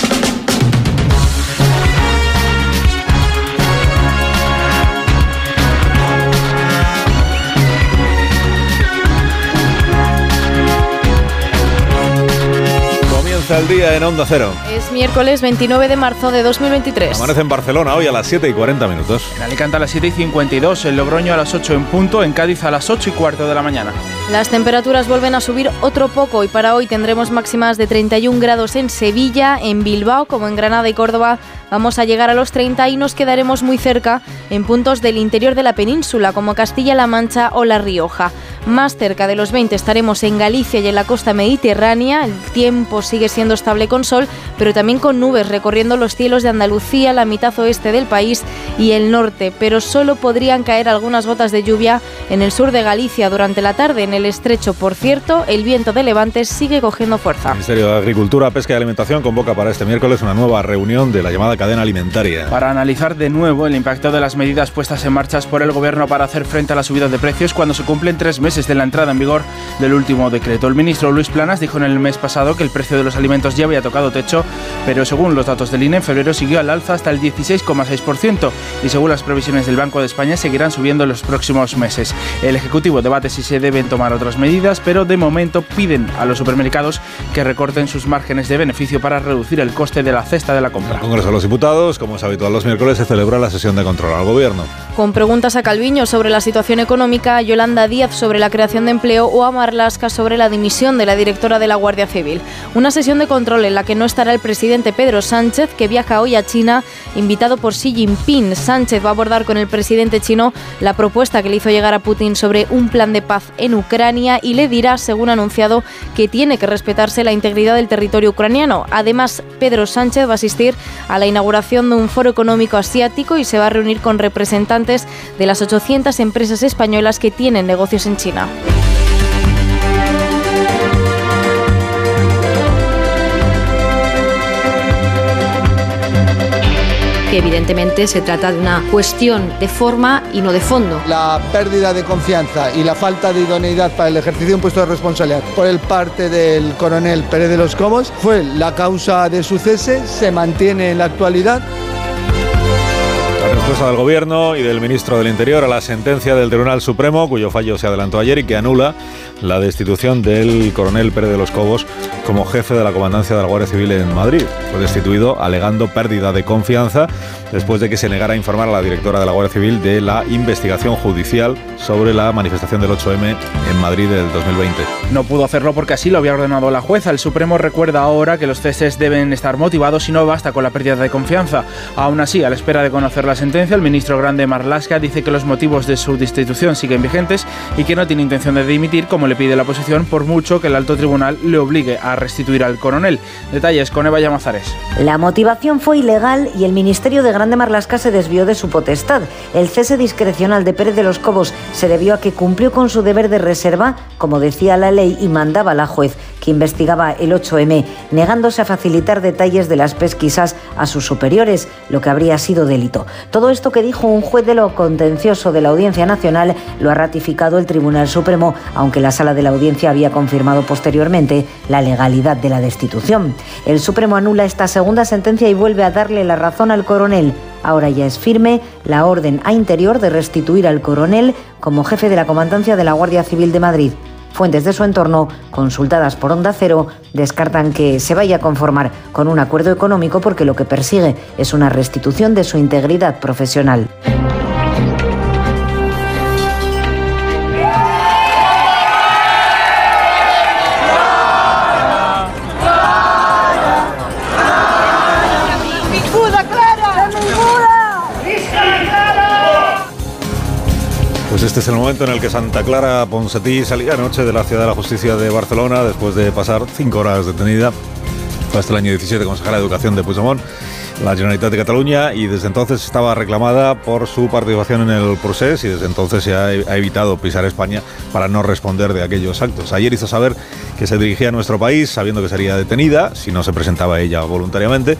Comienza el día en Onda Cero. Es miércoles 29 de marzo de 2023. Amanece en Barcelona hoy a las 7 y 40 minutos. En Alicante a las 7 y 52, en Logroño a las 8 en punto, en Cádiz a las 8 y cuarto de la mañana. Las temperaturas vuelven a subir otro poco y para hoy tendremos máximas de 31 grados en Sevilla, en Bilbao como en Granada y Córdoba. Vamos a llegar a los 30 y nos quedaremos muy cerca en puntos del interior de la península como Castilla-La Mancha o La Rioja. Más cerca de los 20 estaremos en Galicia y en la costa mediterránea. El tiempo sigue siendo estable con sol, pero también con nubes recorriendo los cielos de Andalucía, la mitad oeste del país y el norte. Pero solo podrían caer algunas gotas de lluvia en el sur de Galicia durante la tarde. En el estrecho, por cierto, el viento de levante sigue cogiendo fuerza. El Ministerio de Agricultura, Pesca y Alimentación convoca para este miércoles una nueva reunión de la llamada cadena alimentaria. Para analizar de nuevo el impacto de las medidas puestas en marcha por el gobierno para hacer frente a la subida de precios cuando se cumplen tres meses de la entrada en vigor del último decreto. El ministro Luis Planas dijo en el mes pasado que el precio de los alimentos ya había tocado techo, pero según los datos del INE, en febrero siguió al alza hasta el 16,6% y según las previsiones del Banco de España seguirán subiendo en los próximos meses. El Ejecutivo debate si se deben tomar otras medidas, pero de momento piden a los supermercados que recorten sus márgenes de beneficio para reducir el coste de la cesta de la compra. El Congreso de los Diputados, como es habitual los miércoles, se celebra la sesión de control al Gobierno. Con preguntas a Calviño sobre la situación económica, a Yolanda Díaz sobre la creación de empleo o a Marlasca sobre la dimisión de la directora de la Guardia Civil. Una sesión de control en la que no estará el presidente Pedro Sánchez, que viaja hoy a China, invitado por Xi Jinping. Sánchez va a abordar con el presidente chino la propuesta que le hizo llegar a Putin sobre un plan de paz en Ucrania y le dirá, según anunciado, que tiene que respetarse la integridad del territorio ucraniano. Además, Pedro Sánchez va a asistir a la inauguración de un foro económico asiático y se va a reunir con representantes de las 800 empresas españolas que tienen negocios en China. Que evidentemente se trata de una cuestión de forma y no de fondo. La pérdida de confianza y la falta de idoneidad para el ejercicio de un puesto de responsabilidad por el parte del coronel Pérez de los Cobos fue la causa de su cese, se mantiene en la actualidad. Respuesta del Gobierno y del Ministro del Interior a la sentencia del Tribunal Supremo, cuyo fallo se adelantó ayer y que anula la destitución del coronel Pérez de los Cobos como jefe de la comandancia de la Guardia Civil en Madrid. Fue destituido alegando pérdida de confianza después de que se negara a informar a la directora de la Guardia Civil de la investigación judicial sobre la manifestación del 8M en Madrid del 2020. No pudo hacerlo porque así lo había ordenado la jueza. El Supremo recuerda ahora que los ceses deben estar motivados y no basta con la pérdida de confianza. Aún así, a la espera de conocer la sentencia, el ministro grande Marlaska dice que los motivos de su destitución siguen vigentes y que no tiene intención de dimitir como le pide la oposición por mucho que el alto tribunal le obligue a restituir al coronel. Detalles con Eva Llamazares. La motivación fue ilegal y el Ministerio de Grande Marlasca se desvió de su potestad. El cese discrecional de Pérez de los Cobos se debió a que cumplió con su deber de reserva, como decía la ley y mandaba la juez investigaba el 8M, negándose a facilitar detalles de las pesquisas a sus superiores, lo que habría sido delito. Todo esto que dijo un juez de lo contencioso de la Audiencia Nacional lo ha ratificado el Tribunal Supremo, aunque la sala de la audiencia había confirmado posteriormente la legalidad de la destitución. El Supremo anula esta segunda sentencia y vuelve a darle la razón al coronel. Ahora ya es firme la orden a interior de restituir al coronel como jefe de la comandancia de la Guardia Civil de Madrid. Fuentes de su entorno, consultadas por Onda Cero, descartan que se vaya a conformar con un acuerdo económico porque lo que persigue es una restitución de su integridad profesional. En el que Santa Clara Ponsatí salía anoche de la Ciudad de la Justicia de Barcelona después de pasar cinco horas detenida. Hasta el año 17 consejera de Educación de Puigdemont, la Generalitat de Cataluña, y desde entonces estaba reclamada por su participación en el proceso y desde entonces se ha evitado pisar España para no responder de aquellos actos. Ayer hizo saber que se dirigía a nuestro país sabiendo que sería detenida si no se presentaba ella voluntariamente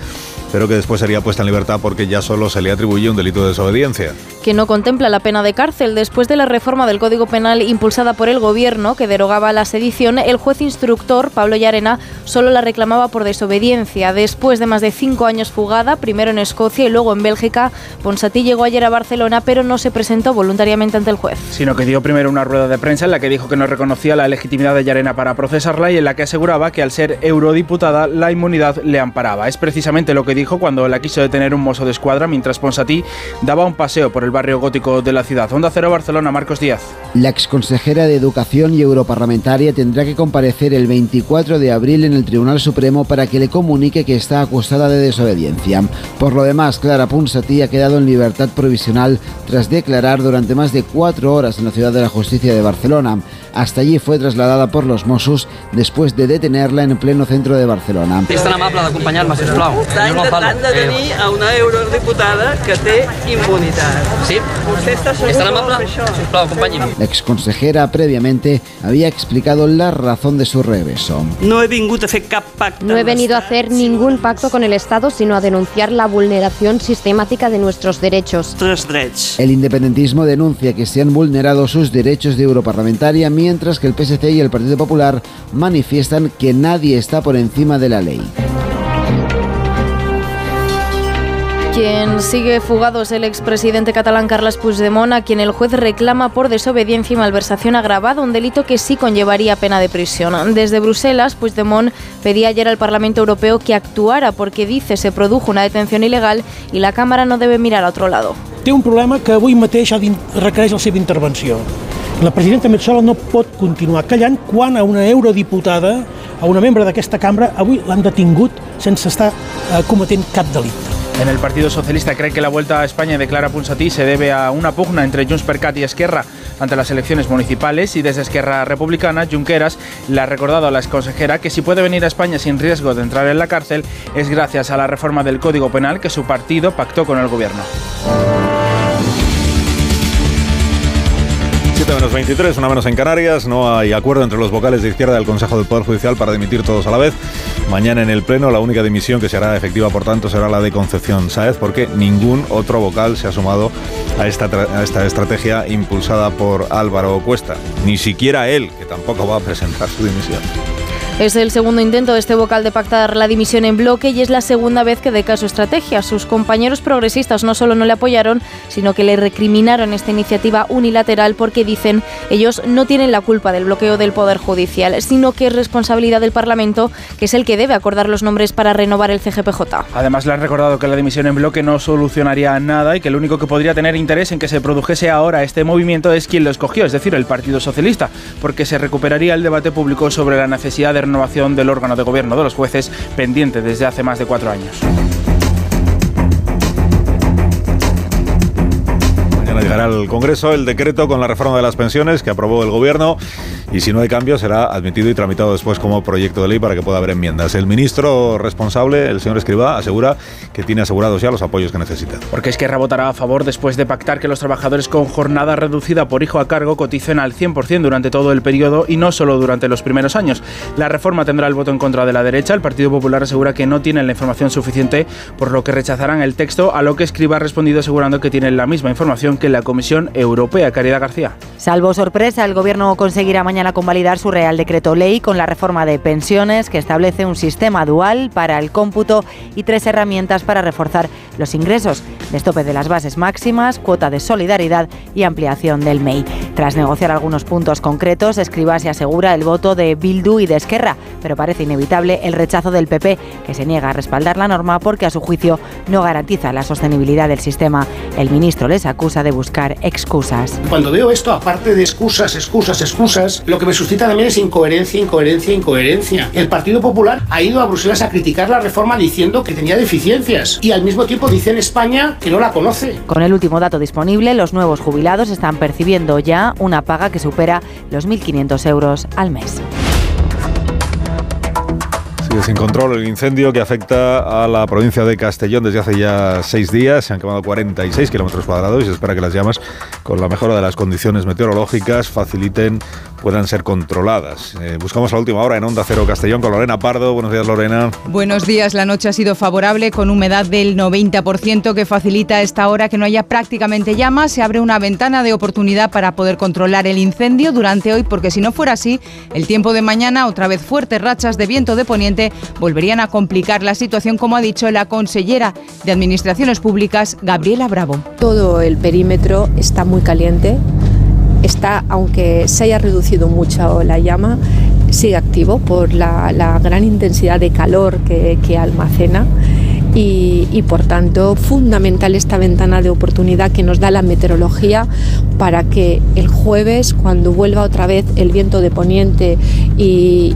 pero que después sería puesta en libertad porque ya solo se le atribuye un delito de desobediencia. Que no contempla la pena de cárcel. Después de la reforma del Código Penal impulsada por el Gobierno, que derogaba la sedición, el juez instructor, Pablo Llarena, solo la reclamaba por desobediencia. Después de más de cinco años fugada, primero en Escocia y luego en Bélgica, Ponsatí llegó ayer a Barcelona, pero no se presentó voluntariamente ante el juez. Sino que dio primero una rueda de prensa en la que dijo que no reconocía la legitimidad de Llarena para procesarla y en la que aseguraba que al ser eurodiputada la inmunidad le amparaba. Es precisamente lo que dijo cuando la quiso detener un mozo de escuadra mientras Ponsatí daba un paseo por el barrio gótico de la ciudad. Onda Cero Barcelona, Marcos Díaz. La exconsejera de Educación y europarlamentaria tendrá que comparecer el 24 de abril en el Tribunal Supremo para que le comunique que está acusada de desobediencia. Por lo demás, Clara Ponsatí ha quedado en libertad provisional tras declarar durante más de cuatro horas en la Ciudad de la Justicia de Barcelona. Hasta allí fue trasladada por los Mossos después de detenerla en pleno centro de Barcelona. És tan amable d'acompanyar-me, sisplau. Detenir a una eurodiputada que té immunitat. Sí? Vostè està segur És tan que vol amable? fer això? Sisplau, acompanyi'm. La exconsejera previamente había explicado la razón de su regreso. No he vingut a fer cap pacte. No he venido a hacer ningún pacto con el Estado, sino a denunciar la vulneración sistemática de nuestros derechos. Tres drets. El independentismo denuncia que se han vulnerado sus derechos de europarlamentaria, mientras que el PSC y el Partido Popular manifiestan que nadie está por encima de la ley. Quien sigue fugado es el expresidente catalán Carles Puigdemont, a quien el juez reclama por desobediencia y malversación agravada, un delito que sí conllevaría pena de prisión. Desde Bruselas, Puigdemont pedía ayer al Parlamento Europeo que actuara porque dice se produjo una detención ilegal y la Cámara no debe mirar a otro lado. té un problema que avui mateix requereix la seva intervenció. La presidenta Metzola no pot continuar callant quan a una eurodiputada, a una membre d'aquesta cambra, avui l'han detingut sense estar eh, cometent cap delicte. En el Partido Socialista cree que la vuelta a España de Clara Ponsatí se debe a una pugna entre Junts per Cat y Esquerra ante las elecciones municipales y desde Esquerra Republicana, Junqueras le ha recordado a la exconsejera que si puede venir a España sin riesgo de entrar en la cárcel es gracias a la reforma del Código Penal que su partido pactó con el gobierno. 7 menos 23, una menos en Canarias. No hay acuerdo entre los vocales de izquierda del Consejo del Poder Judicial para dimitir todos a la vez. Mañana en el Pleno la única dimisión que se hará efectiva, por tanto, será la de Concepción Sáez, porque ningún otro vocal se ha sumado a esta, a esta estrategia impulsada por Álvaro Cuesta. Ni siquiera él, que tampoco va a presentar su dimisión. Es el segundo intento de este vocal de pactar la dimisión en bloque y es la segunda vez que deca su estrategia. Sus compañeros progresistas no solo no le apoyaron, sino que le recriminaron esta iniciativa unilateral porque dicen ellos no tienen la culpa del bloqueo del Poder Judicial, sino que es responsabilidad del Parlamento, que es el que debe acordar los nombres para renovar el CGPJ. Además le han recordado que la dimisión en bloque no solucionaría nada y que el único que podría tener interés en que se produjese ahora este movimiento es quien lo escogió, es decir, el Partido Socialista, porque se recuperaría el debate público sobre la necesidad de renovación del órgano de gobierno de los jueces pendiente desde hace más de cuatro años. Llegará al Congreso el decreto con la reforma de las pensiones que aprobó el Gobierno y si no hay cambio será admitido y tramitado después como proyecto de ley para que pueda haber enmiendas. El ministro responsable, el señor Escribá, asegura que tiene asegurados ya los apoyos que necesita. Porque Esquerra votará a favor después de pactar que los trabajadores con jornada reducida por hijo a cargo coticen al 100% durante todo el periodo y no solo durante los primeros años. La reforma tendrá el voto en contra de la derecha. El Partido Popular asegura que no tienen la información suficiente, por lo que rechazarán el texto, a lo que Escriba ha respondido asegurando que tienen la misma información que la Comisión Europea. Caridad García. Salvo sorpresa, el Gobierno conseguirá mañana convalidar su Real Decreto Ley con la reforma de pensiones que establece un sistema dual para el cómputo y tres herramientas para reforzar los ingresos, destope de las bases máximas, cuota de solidaridad y ampliación del MEI. Tras negociar algunos puntos concretos, Escribá se asegura el voto de Bildu y de Esquerra, pero parece inevitable el rechazo del PP, que se niega a respaldar la norma porque a su juicio no garantiza la sostenibilidad del sistema. El ministro les acusa de buscar excusas. Cuando veo esto, aparte de excusas, excusas, excusas, lo que me suscita también es incoherencia, incoherencia, incoherencia. El Partido Popular ha ido a Bruselas a criticar la reforma diciendo que tenía deficiencias y al mismo tiempo dice en España que no la conoce. Con el último dato disponible, los nuevos jubilados están percibiendo ya una paga que supera los 1.500 euros al mes. Sigue sin control el incendio que afecta a la provincia de Castellón desde hace ya seis días. Se han quemado 46 kilómetros cuadrados y se espera que las llamas, con la mejora de las condiciones meteorológicas, faciliten puedan ser controladas. Eh, buscamos la última hora en Onda Cero Castellón con Lorena Pardo. Buenos días, Lorena. Buenos días. La noche ha sido favorable con humedad del 90% que facilita a esta hora que no haya prácticamente llamas. Se abre una ventana de oportunidad para poder controlar el incendio durante hoy, porque si no fuera así, el tiempo de mañana, otra vez fuertes rachas de viento de poniente, volverían a complicar la situación, como ha dicho la consellera de Administraciones Públicas, Gabriela Bravo. Todo el perímetro está muy caliente está, aunque se haya reducido mucho la llama, sigue activo por la, gran intensidad de calor que, que almacena y, por tanto fundamental esta ventana de oportunidad que nos da la meteorología para que el jueves cuando vuelva otra vez el viento de poniente y,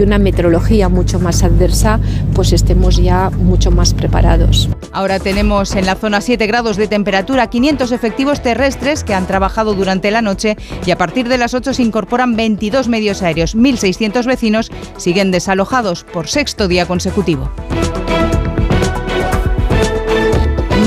una meteorología mucho más adversa pues estemos ya mucho más preparados. Ahora tenemos en la zona 7 grados de temperatura 500 efectivos terrestres que han trabajado durante la noche y a partir de las 8 se incorporan 22 medios aéreos. 1.600 vecinos siguen desalojados por sexto día consecutivo.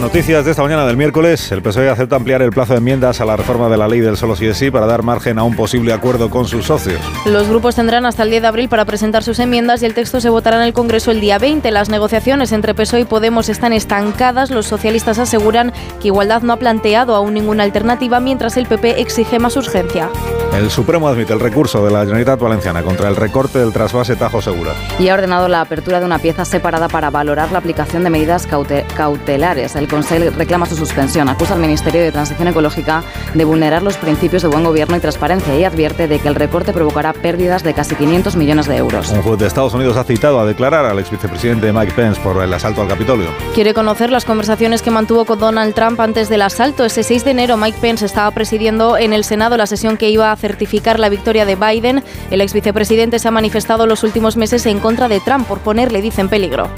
Noticias de esta mañana del miércoles, el PSOE acepta ampliar el plazo de enmiendas a la reforma de la ley del solo sí es sí para dar margen a un posible acuerdo con sus socios. Los grupos tendrán hasta el 10 de abril para presentar sus enmiendas y el texto se votará en el Congreso el día 20. Las negociaciones entre PSOE y Podemos están estancadas. Los socialistas aseguran que Igualdad no ha planteado aún ninguna alternativa, mientras el PP exige más urgencia. El Supremo admite el recurso de la Generalitat Valenciana contra el recorte del trasvase Tajo Segura. Y ha ordenado la apertura de una pieza separada para valorar la aplicación de medidas cautelares. El Consejo reclama su suspensión. Acusa al Ministerio de Transición Ecológica de vulnerar los principios de buen gobierno y transparencia y advierte de que el recorte provocará pérdidas de casi 500 millones de euros. Un juez de Estados Unidos ha citado a declarar al ex vicepresidente Mike Pence por el asalto al Capitolio. Quiere conocer las conversaciones que mantuvo con Donald Trump antes del asalto. Ese 6 de enero Mike Pence estaba presidiendo en el Senado la sesión que iba a certificar la victoria de Biden. El ex vicepresidente se ha manifestado los últimos meses en contra de Trump por ponerle, dice, en peligro.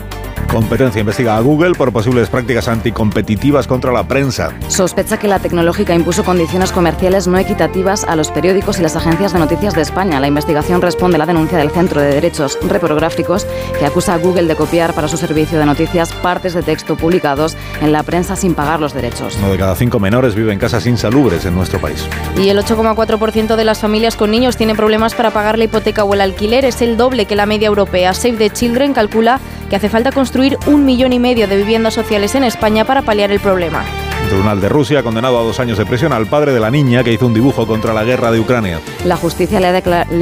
Competencia investiga a Google por posibles prácticas anticompetitivas contra la prensa. Sospecha que la tecnológica impuso condiciones comerciales no equitativas a los periódicos y las agencias de noticias de España. La investigación responde a la denuncia del Centro de Derechos Reprográficos que acusa a Google de copiar para su servicio de noticias partes de texto publicados en la prensa sin pagar los derechos. Uno de cada cinco menores vive en casas insalubres en nuestro país. Y el 8,4% de las familias con niños tienen problemas para pagar la hipoteca o el alquiler. Es el doble que la media europea. Save the Children calcula que hace falta construir un millón y medio de viviendas sociales en España para paliar el problema. Tribunal de Rusia ha condenado a dos años de prisión al padre de la niña que hizo un dibujo contra la guerra de Ucrania. La justicia le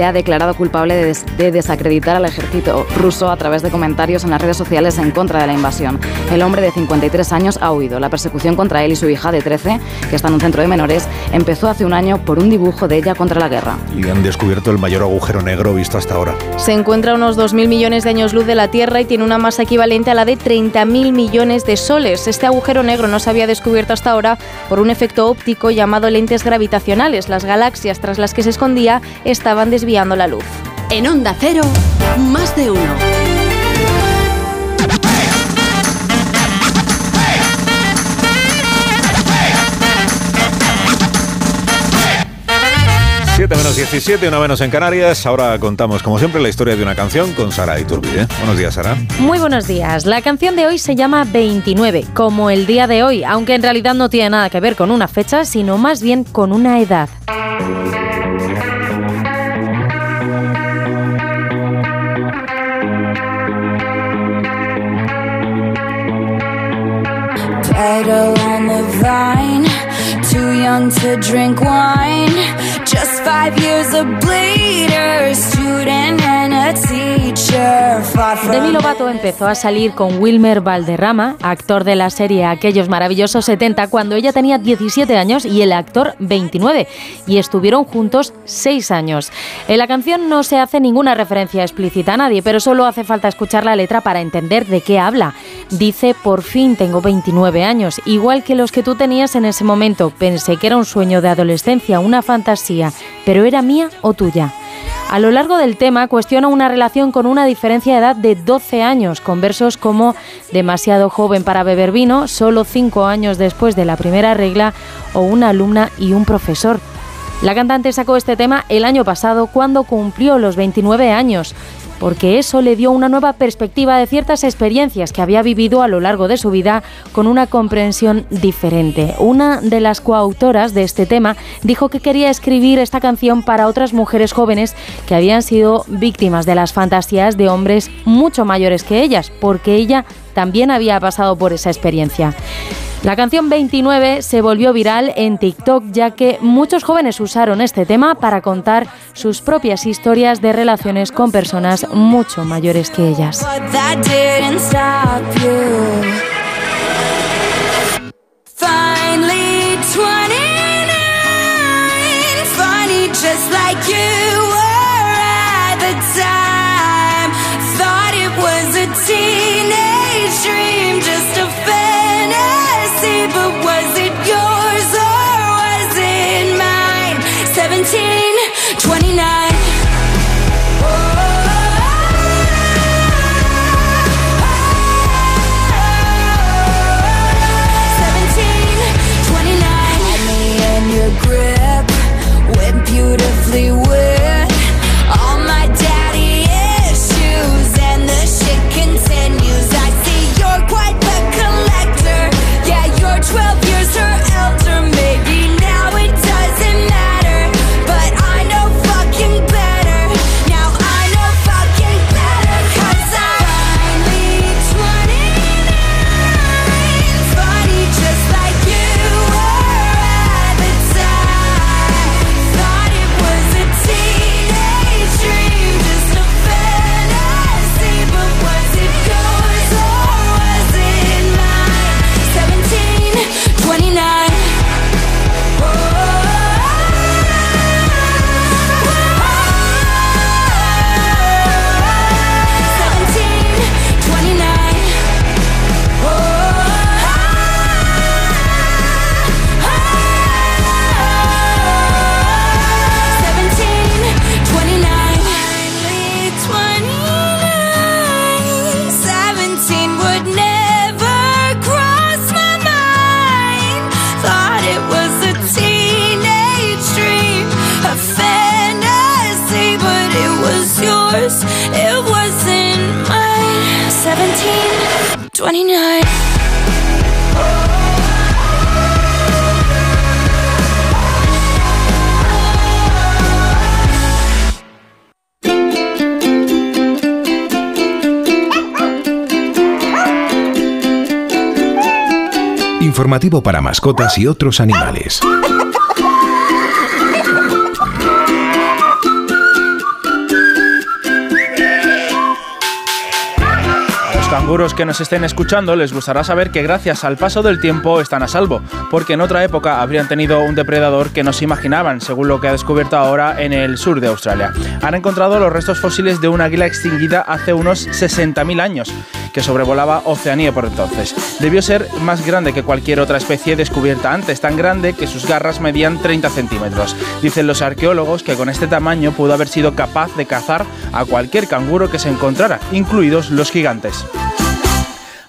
ha, declarado culpable de, desacreditar al ejército ruso a través de comentarios en las redes sociales en contra de la invasión. El hombre de 53 años ha huido. La persecución contra él y su hija de 13, que está en un centro de menores, empezó hace un año por un dibujo de ella contra la guerra. Y han descubierto el mayor agujero negro visto hasta ahora. Se encuentra a unos 2.000 millones de años luz de la Tierra y tiene una masa equivalente a la de 30.000 millones de soles. Este agujero negro no se había descubierto hasta ahora por un efecto óptico llamado lentes gravitacionales. Las galaxias tras las que se escondía estaban desviando la luz. En Onda Cero, más de uno. 7 menos 17, una menos en Canarias. Ahora contamos, como siempre, la historia de una canción con Sara Iturbide. Buenos días, Sara. Muy buenos días. La canción de hoy se llama 29, como el día de hoy, aunque en realidad no tiene nada que ver con una fecha, sino más bien con una edad. Young to drink wine. Just five years of bleeder, student and a teacher. Demi Lovato empezó a salir con Wilmer Valderrama, actor de la serie Aquellos Maravillosos 70, cuando ella tenía 17 años y el actor 29, y estuvieron juntos 6 años. En la canción no se hace ninguna referencia explícita a nadie, pero solo hace falta escuchar la letra para entender de qué habla. Dice, por fin tengo 29 años, igual que los que tú tenías en ese momento. Pensé que era un sueño de adolescencia, una fantasía, pero ¿era mía o tuya? A lo largo del tema cuestiona una relación con una diferencia de edad de 12 años, con versos como demasiado joven para beber vino, solo 5 años después de la primera regla o una alumna y un profesor. La cantante sacó este tema el año pasado cuando cumplió los 29 años porque eso le dio una nueva perspectiva de ciertas experiencias que había vivido a lo largo de su vida con una comprensión diferente. Una de las coautoras de este tema dijo que quería escribir esta canción para otras mujeres jóvenes que habían sido víctimas de las fantasías de hombres mucho mayores que ellas, porque ella también había pasado por esa experiencia. La canción 29 se volvió viral en TikTok ya que muchos jóvenes usaron este tema para contar sus propias historias de relaciones con personas mucho mayores que ellas. Para mascotas y otros animales. seguros que nos estén escuchando les gustará saber que gracias al paso del tiempo están a salvo, porque en otra época habrían tenido un depredador que no se imaginaban, según lo que ha descubierto ahora en el sur de Australia. Han encontrado los restos fósiles de una águila extinguida hace unos 60.000 años que sobrevolaba Oceanía por entonces. Debió ser más grande que cualquier otra especie descubierta antes, tan grande que sus garras medían 30 centímetros. Dicen los arqueólogos que con este tamaño pudo haber sido capaz de cazar a cualquier canguro que se encontrara, incluidos los gigantes.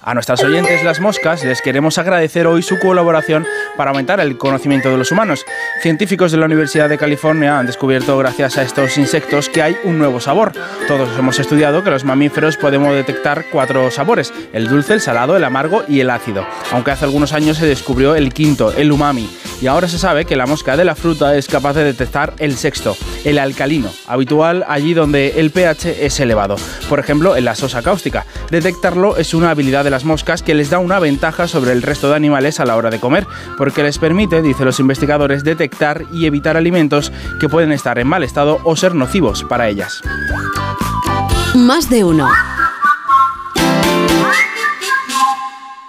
A nuestras oyentes las moscas les queremos agradecer hoy su colaboración para aumentar el conocimiento de los humanos. Científicos de la Universidad de California han descubierto gracias a estos insectos que hay un nuevo sabor. Todos hemos estudiado que los mamíferos podemos detectar cuatro sabores, el dulce, el salado, el amargo y el ácido, aunque hace algunos años se descubrió el quinto, el umami, y ahora se sabe que la mosca de la fruta es capaz de detectar el sexto, el alcalino, habitual allí donde el pH es elevado, por ejemplo en la sosa cáustica. Detectarlo es una habilidad de las moscas que les da una ventaja sobre el resto de animales a la hora de comer, porque les permite, dicen los investigadores, detectar y evitar alimentos que pueden estar en mal estado o ser nocivos para ellas. Más de uno.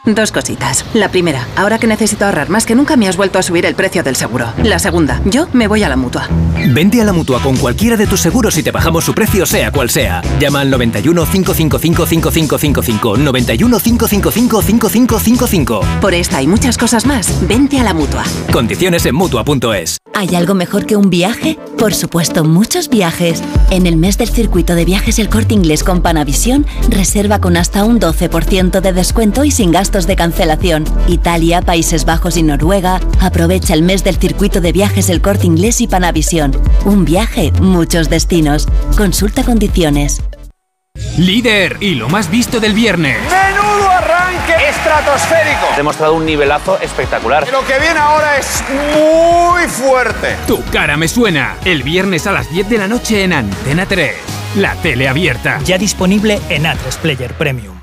Dos cositas. La primera, ahora que necesito ahorrar más que nunca me has vuelto a subir el precio del seguro. La segunda, yo me voy a la mutua. Vente a la mutua con cualquiera de tus seguros y te bajamos su precio, sea cual sea. Llama al 91 555 5555. 91 555 5555. Por esta y muchas cosas más, vente a la mutua. Condiciones en mutua.es. ¿Hay algo mejor que un viaje? Por supuesto, muchos viajes. En el mes del circuito de viajes El Corte Inglés con Panavisión, reserva con hasta un 12% de descuento y sin gastos de cancelación. Italia, Países Bajos y Noruega. Aprovecha el mes del circuito de viajes El Corte Inglés y Panavisión. Un viaje, muchos destinos. Consulta condiciones. Líder y lo más visto del viernes. ¡Menudo arranque estratosférico! Ha demostrado un nivelazo espectacular. Lo que viene ahora es muy fuerte. Tu cara me suena. El viernes a las 10 de la noche en Antena 3. La tele abierta. Ya disponible en Atlas Player Premium.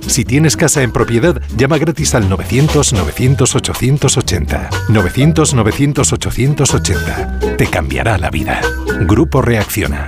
Si tienes casa en propiedad, llama gratis al 900-900-880. 900-900-880. Te cambiará la vida. Grupo Reacciona.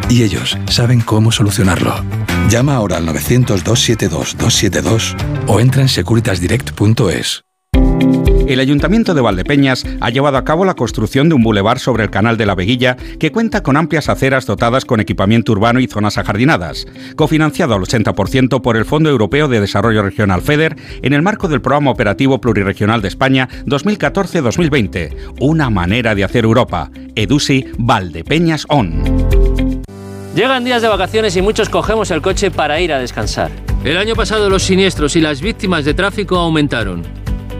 y ellos saben cómo solucionarlo. Llama ahora al 900-272-272 o entra en securitasdirect.es. El Ayuntamiento de Valdepeñas ha llevado a cabo la construcción de un bulevar sobre el Canal de la Veguilla que cuenta con amplias aceras dotadas con equipamiento urbano y zonas ajardinadas, cofinanciado al 80% por el Fondo Europeo de Desarrollo Regional FEDER en el marco del Programa Operativo Pluriregional de España 2014-2020. Una manera de hacer Europa. EDUSI Valdepeñas ON. Llegan días de vacaciones y muchos cogemos el coche para ir a descansar. El año pasado los siniestros y las víctimas de tráfico aumentaron.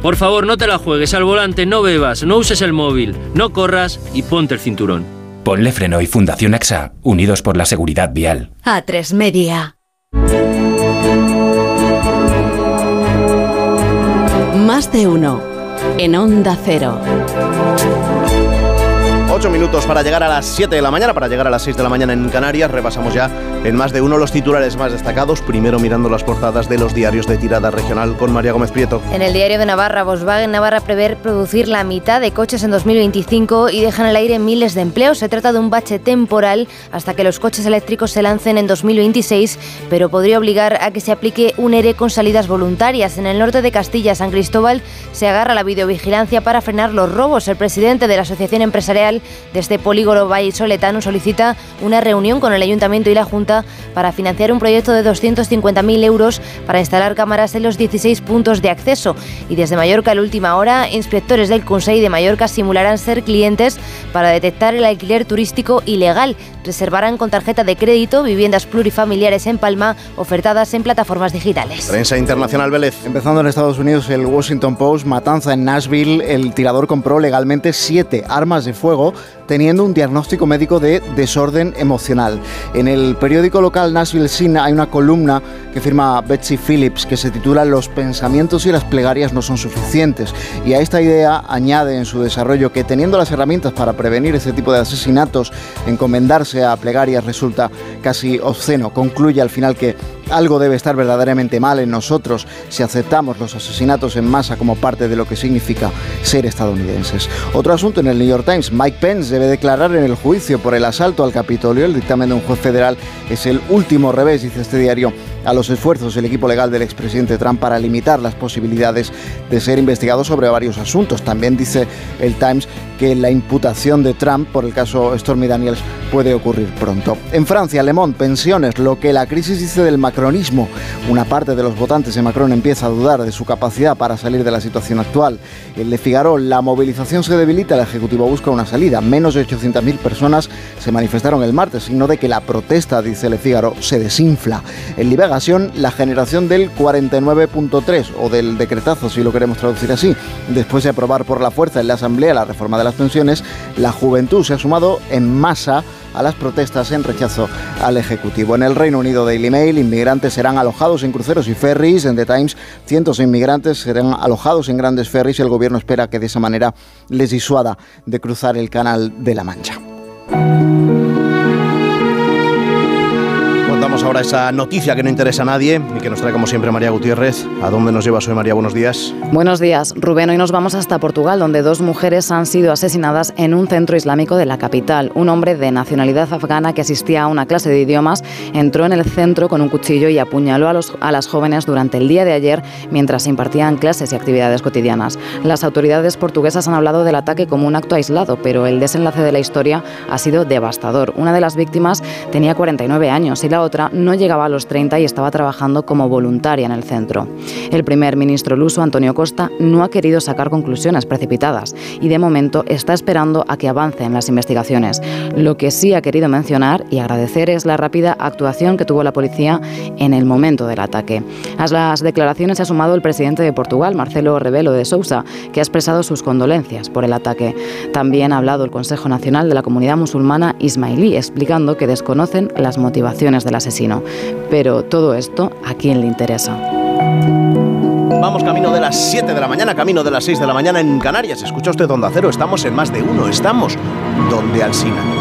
Por favor, no te la juegues al volante, no bebas, no uses el móvil, no corras y ponte el cinturón. Ponle Freno y Fundación AXA, unidos por la seguridad vial. A3 Media. Más de uno. En Onda Cero. 8 minutos para llegar a las 7 de la mañana, para llegar a las 6 de la mañana en Canarias. Repasamos ya en más de uno los titulares más destacados. Primero mirando las portadas de los diarios de tirada regional con María Gómez Prieto. En el diario de Navarra, Volkswagen Navarra prever producir la mitad de coches en 2025 y dejan al aire miles de empleos. Se trata de un bache temporal hasta que los coches eléctricos se lancen en 2026, pero podría obligar a que se aplique un ERE con salidas voluntarias. En el norte de Castilla, San Cristóbal, se agarra la videovigilancia para frenar los robos. El presidente de la Asociación Empresarial de este polígono vallisoletano solicita una reunión con el Ayuntamiento y la Junta para financiar un proyecto de 250.000 euros para instalar cámaras en los 16 puntos de acceso. Y desde Mallorca, a la última hora, inspectores del Consejo de Mallorca simularán ser clientes para detectar el alquiler turístico ilegal. Reservarán con tarjeta de crédito viviendas plurifamiliares en Palma ofertadas en plataformas digitales. Prensa internacional Vélez. Empezando en Estados Unidos, el Washington Post, matanza en Nashville, el tirador compró legalmente siete armas de fuego teniendo un diagnóstico médico de desorden emocional. En el periódico local Nashville Sin hay una columna que firma Betsy Phillips que se titula Los pensamientos y las plegarias no son suficientes. Y a esta idea añade en su desarrollo que teniendo las herramientas para prevenir este tipo de asesinatos, encomendarse a plegarias resulta casi obsceno. Concluye al final que algo debe estar verdaderamente mal en nosotros si aceptamos los asesinatos en masa como parte de lo que significa ser estadounidenses. Otro asunto en el New York Times, Mike Pence debe declarar en el juicio por el asalto al Capitolio. El dictamen de un juez federal es el último revés, dice este diario, a los esfuerzos del equipo legal del expresidente Trump para limitar las posibilidades de ser investigado sobre varios asuntos. También dice el Times que la imputación de Trump por el caso Stormy Daniels puede ocurrir pronto. En Francia, Le Monde, pensiones, lo que la crisis dice del macro macronismo. Una parte de los votantes de Macron empieza a dudar de su capacidad para salir de la situación actual. El Figaro, la movilización se debilita, el Ejecutivo busca una salida. Menos de 800.000 personas se manifestaron el martes, signo de que la protesta, dice Le Figaro, se desinfla. En Liberación, la generación del 49.3 o del decretazo, si lo queremos traducir así. Después de aprobar por la fuerza en la Asamblea la reforma de las pensiones, la juventud se ha sumado en masa a las protestas en rechazo al Ejecutivo. En el Reino Unido Daily Mail, inmigrantes serán alojados en cruceros y ferries. En The Times, cientos de inmigrantes serán alojados en grandes ferries y el gobierno espera que de esa manera les disuada de cruzar el Canal de la Mancha. Contamos ahora esa noticia que no interesa a nadie y que nos trae como siempre María Gutiérrez. ¿A dónde nos lleva hoy María? Buenos días. Buenos días, Rubén. Hoy nos vamos hasta Portugal, donde dos mujeres han sido asesinadas en un centro islámico de la capital. Un hombre de nacionalidad afgana que asistía a una clase de idiomas entró en el centro con un cuchillo y apuñaló a, los, a las jóvenes durante el día de ayer mientras impartían clases y actividades cotidianas. Las autoridades portuguesas han hablado del ataque como un acto aislado, pero el desenlace de la historia ha sido devastador. Una de las víctimas tenía 49 años y la otra no llegaba a los 30 y estaba trabajando como voluntaria en el centro. El primer ministro luso, Antonio Costa, no ha querido sacar conclusiones precipitadas y de momento está esperando a que avancen las investigaciones. Lo que sí ha querido mencionar y agradecer es la rápida actuación que tuvo la policía en el momento del ataque. A las declaraciones se ha sumado el presidente de Portugal, Marcelo Rebelo de Sousa, que ha expresado sus condolencias por el ataque. También ha hablado el Consejo Nacional de la Comunidad Musulmana Ismailí, explicando que desconocen las motivaciones del Pero todo esto, ¿a quién le interesa? Vamos camino de las 7 de la mañana, camino de las 6 de la mañana en Canarias. Escucha usted Donde Acero, estamos en más de uno, estamos donde Alsina.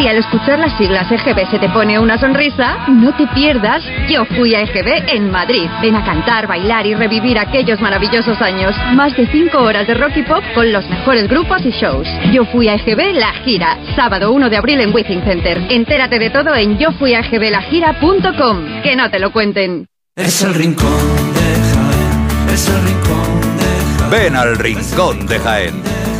Si al escuchar las siglas EGB se te pone una sonrisa, no te pierdas Yo fui a EGB en Madrid. Ven a cantar, bailar y revivir aquellos maravillosos años. Más de 5 horas de rock y pop con los mejores grupos y shows. Yo fui a EGB La Gira, sábado 1 de abril en Withing Center. Entérate de todo en yofuiagblagira.com. Que no te lo cuenten. Es el rincón de Jaén, es el rincón de Jaén. Ven al Rincón de Jaén.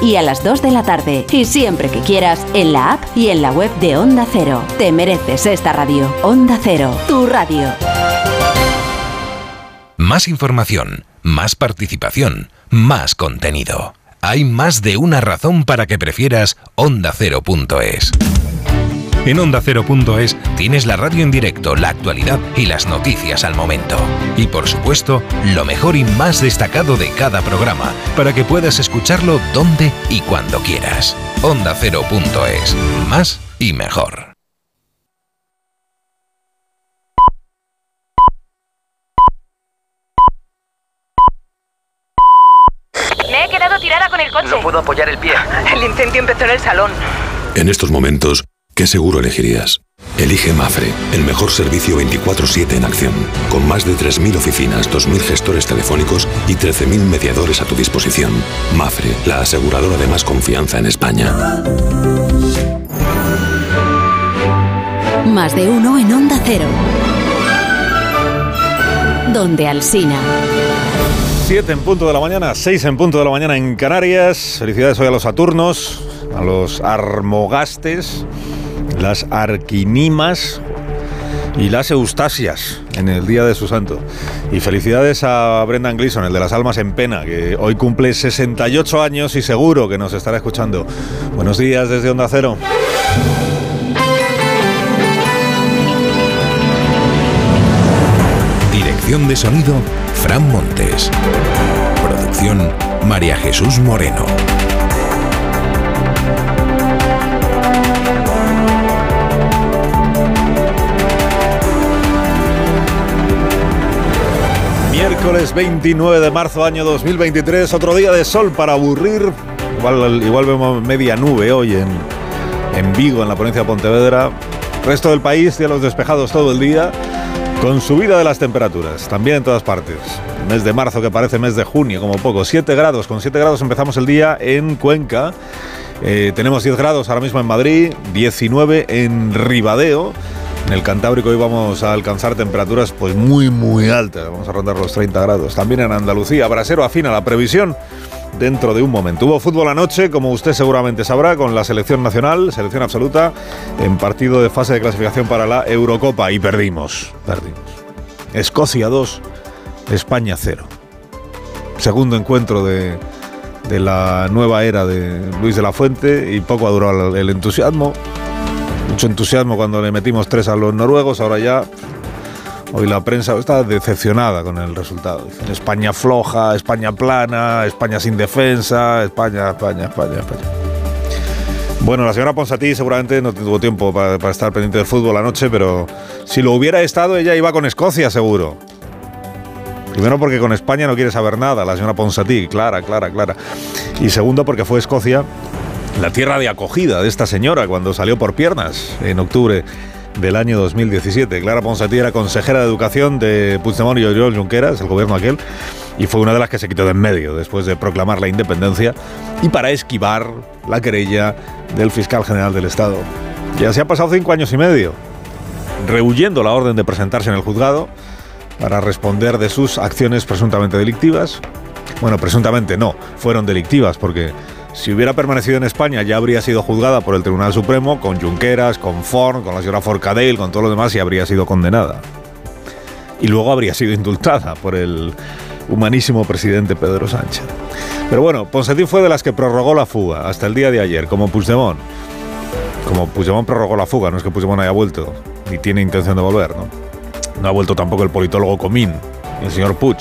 y a las 2 de la tarde. Y siempre que quieras en la app y en la web de Onda Cero. Te mereces esta radio. Onda Cero, tu radio. Más información, más participación, más contenido. Hay más de una razón para que prefieras ondacero.es. En ondacero.es tienes la radio en directo, la actualidad y las noticias al momento. Y por supuesto, lo mejor y más destacado de cada programa, para que puedas escucharlo donde y cuando quieras. Ondacero.es. Más y mejor. Me he quedado tirada con el coche. No puedo apoyar el pie. El incendio empezó en el salón. En estos momentos, ¿qué seguro elegirías? Elige Mafre, el mejor servicio 24/7 en acción, con más de 3.000 oficinas, 2.000 gestores telefónicos y 13.000 mediadores a tu disposición. Mafre, la aseguradora de más confianza en España. Más de uno en Onda Cero. Donde Alsina. 7 en punto de la mañana, 6 en punto de la mañana en Canarias. Felicidades hoy a los Saturnos, a los Armogastes, las Arquinimas y las Eustasias en el día de su santo. Y felicidades a Brendan Gleeson, el de las almas en pena, que hoy cumple 68 años y seguro que nos estará escuchando. Buenos días desde Onda Cero. Dirección de sonido, Fran Montes. Producción, María Jesús Moreno. Miércoles 29 de marzo año 2023, otro día de sol para aburrir. Igual, igual vemos media nube hoy en, en Vigo, en la provincia de Pontevedra. Resto del país, cielos despejados todo el día, con subida de las temperaturas, también en todas partes. Mes de marzo que parece mes de junio, como poco. 7 grados, con 7 grados empezamos el día en Cuenca. Eh, tenemos 10 grados ahora mismo en Madrid, 19 en Ribadeo. En el Cantábrico hoy vamos a alcanzar temperaturas pues muy muy altas, vamos a rondar los 30 grados. También en Andalucía, Brasero afina la previsión dentro de un momento. Hubo fútbol anoche, como usted seguramente sabrá, con la selección nacional, selección absoluta, en partido de fase de clasificación para la Eurocopa y perdimos, perdimos. Escocia 2, España 0. Segundo encuentro de, de la nueva era de Luis de la Fuente y poco ha durado el entusiasmo. Mucho entusiasmo cuando le metimos tres a los noruegos, ahora ya Hoy la prensa está decepcionada con el resultado. España floja, España plana, España sin defensa, España, España, España, España. Bueno, la señora Ponsatí seguramente no tuvo tiempo para, para estar pendiente del fútbol anoche, pero si lo hubiera estado, ella iba con Escocia, seguro. Primero porque con España no quiere saber nada, la señora Ponsatí, clara, clara, clara. Y segundo porque fue Escocia la tierra de acogida de esta señora cuando salió por piernas en octubre del año 2017. Clara Ponsatí era consejera de Educación de Puigdemont y Oriol Junqueras, el gobierno aquel, y fue una de las que se quitó de en medio después de proclamar la independencia y para esquivar la querella del fiscal general del Estado. Ya se ha pasado cinco años y medio, rehuyendo la orden de presentarse en el juzgado para responder de sus acciones presuntamente delictivas. Bueno, presuntamente no, fueron delictivas porque si hubiera permanecido en España ya habría sido juzgada por el Tribunal Supremo con Junqueras, con Forn, con la señora Forcadell, con todo lo demás y habría sido condenada. Y luego habría sido indultada por el humanísimo presidente Pedro Sánchez. Pero bueno, Ponsatí fue de las que prorrogó la fuga hasta el día de ayer, como Puigdemont. Como Puigdemont prorrogó la fuga, no es que Puigdemont haya vuelto, ni tiene intención de volver, ¿no? No ha vuelto tampoco el politólogo Comín, el señor Puig,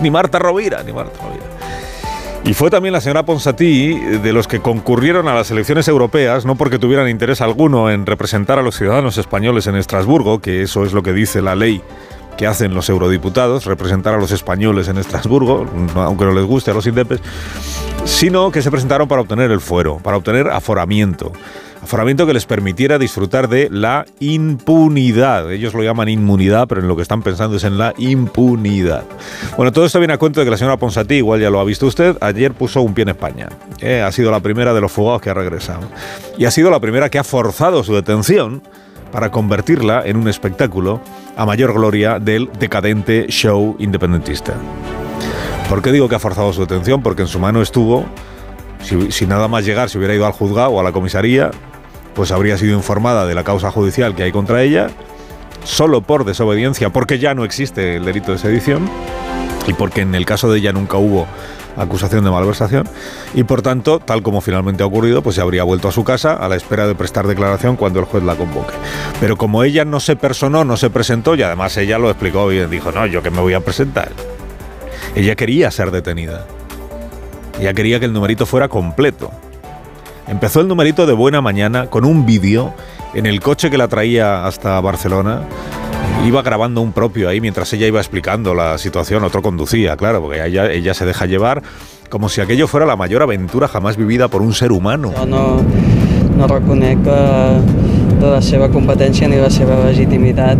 ni Marta Rovira, ni Marta Rovira. Y fue también la señora Ponsatí de los que concurrieron a las elecciones europeas, no porque tuvieran interés alguno en representar a los ciudadanos españoles en Estrasburgo, que eso es lo que dice la ley que hacen los eurodiputados, representar a los españoles en Estrasburgo, aunque no les guste a los indepes, sino que se presentaron para obtener el fuero, para obtener aforamiento. Aforamiento que les permitiera disfrutar de la impunidad. Ellos lo llaman inmunidad, pero en lo que están pensando es en la impunidad. Bueno, todo esto viene a cuento de que la señora Ponsatí, igual ya lo ha visto usted, ayer puso un pie en España. Eh, ha sido la primera de los fugados que ha regresado. Y ha sido la primera que ha forzado su detención para convertirla en un espectáculo a mayor gloria del decadente show independentista. ¿Por qué digo que ha forzado su detención? Porque en su mano estuvo, si, si nada más llegar, si hubiera ido al juzgado o a la comisaría, pues habría sido informada de la causa judicial que hay contra ella, solo por desobediencia, porque ya no existe el delito de sedición y porque en el caso de ella nunca hubo acusación de malversación y por tanto, tal como finalmente ha ocurrido, pues se habría vuelto a su casa a la espera de prestar declaración cuando el juez la convoque. Pero como ella no se personó, no se presentó y además ella lo explicó bien, dijo, no, yo que me voy a presentar. Ella quería ser detenida. Ella quería que el numerito fuera completo. Empezó el numerito de buena mañana con un vídeo en el coche que la traía hasta Barcelona. Iba grabando un propio ahí mientras ella iba explicando la situación, otro conducía, claro, porque ella, ella se deja llevar como si aquello fuera la mayor aventura jamás vivida por un ser humano. No, no reconec eh, ni la seva legitimitat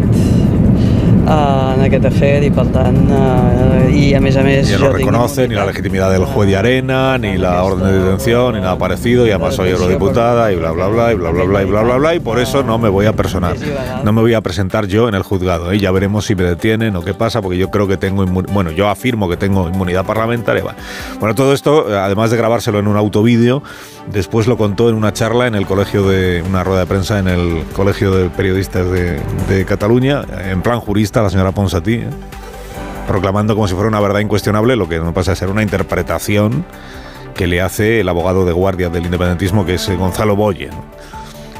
en aquest afer i per tant eh, i a més a més Ella no reconoce ni la legitimidad del juez de arena, ni la orden de detención, ni nada parecido, y además soy eurodiputada, y bla, bla, bla, y bla, bla, bla, y bla, bla, bla, y por eso no me voy a personar. No me voy a presentar yo en el juzgado. ¿eh? Ya veremos si me detienen o qué pasa, porque yo creo que tengo, bueno, yo afirmo que tengo inmunidad parlamentaria. Bueno, todo esto, eh, además de grabárselo en un autovídeo, después lo contó en una charla en el colegio de, una rueda de prensa en el colegio de periodistas de, de Cataluña, en plan jurista, la señora Ponsatí. ¿eh? proclamando como si fuera una verdad incuestionable lo que no pasa de ser una interpretación que le hace el abogado de guardia del independentismo, que es eh, Gonzalo Boye. ¿no?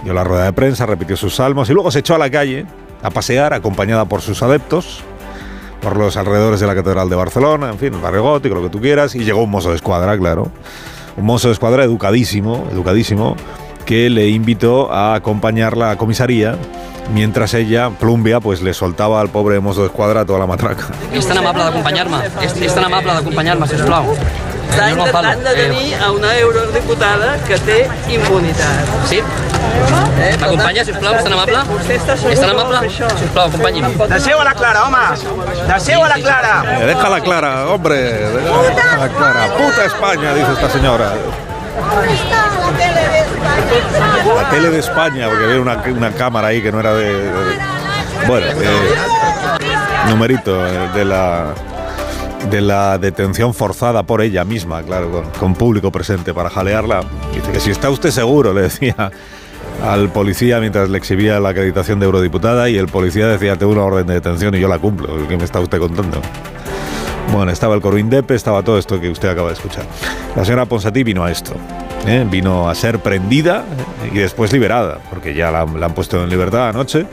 Dio la rueda de prensa, repitió sus salmos y luego se echó a la calle a pasear, acompañada por sus adeptos, por los alrededores de la Catedral de Barcelona, en fin, el barrio gótico, lo que tú quieras, y llegó un mozo de escuadra, claro. Un mozo de escuadra educadísimo, educadísimo, que le invitó a acompañarla a comisaría mientras ella, Plumbia, pues le soltaba al pobre mozo de escuadra toda la matraca. És tan amable d'acompanyar-me, és, és tan amable d'acompanyar-me, sisplau. Està intentant detenir eh, a una eurodiputada que té immunitat. Sí? Eh, M'acompanya, sisplau, és tan amable? Està És tan amable? Sisplau, acompanyi'm. Deixeu a la Clara, home! Deixeu a la Clara! Eh, déjala clara, hombre. Déjala clara. Puta España, dice esta señora. La tele de España, porque había una, cámara ahí que no era de. bueno, eh, numerito eh, de la de la detención forzada por ella misma, claro, con, con público presente para jalearla. Dice que si está usted seguro, le decía al policía mientras le exhibía la acreditación de eurodiputada y el policía decía, tengo una orden de detención y yo la cumplo. ¿Qué me está usted contando? Bueno, estaba el coro Indepe, estaba todo esto que usted acaba de escuchar. La señora Ponsatí vino a esto. ¿Eh? Vino a ser prendida y después liberada, porque ya la, la han puesto en libertad anoche,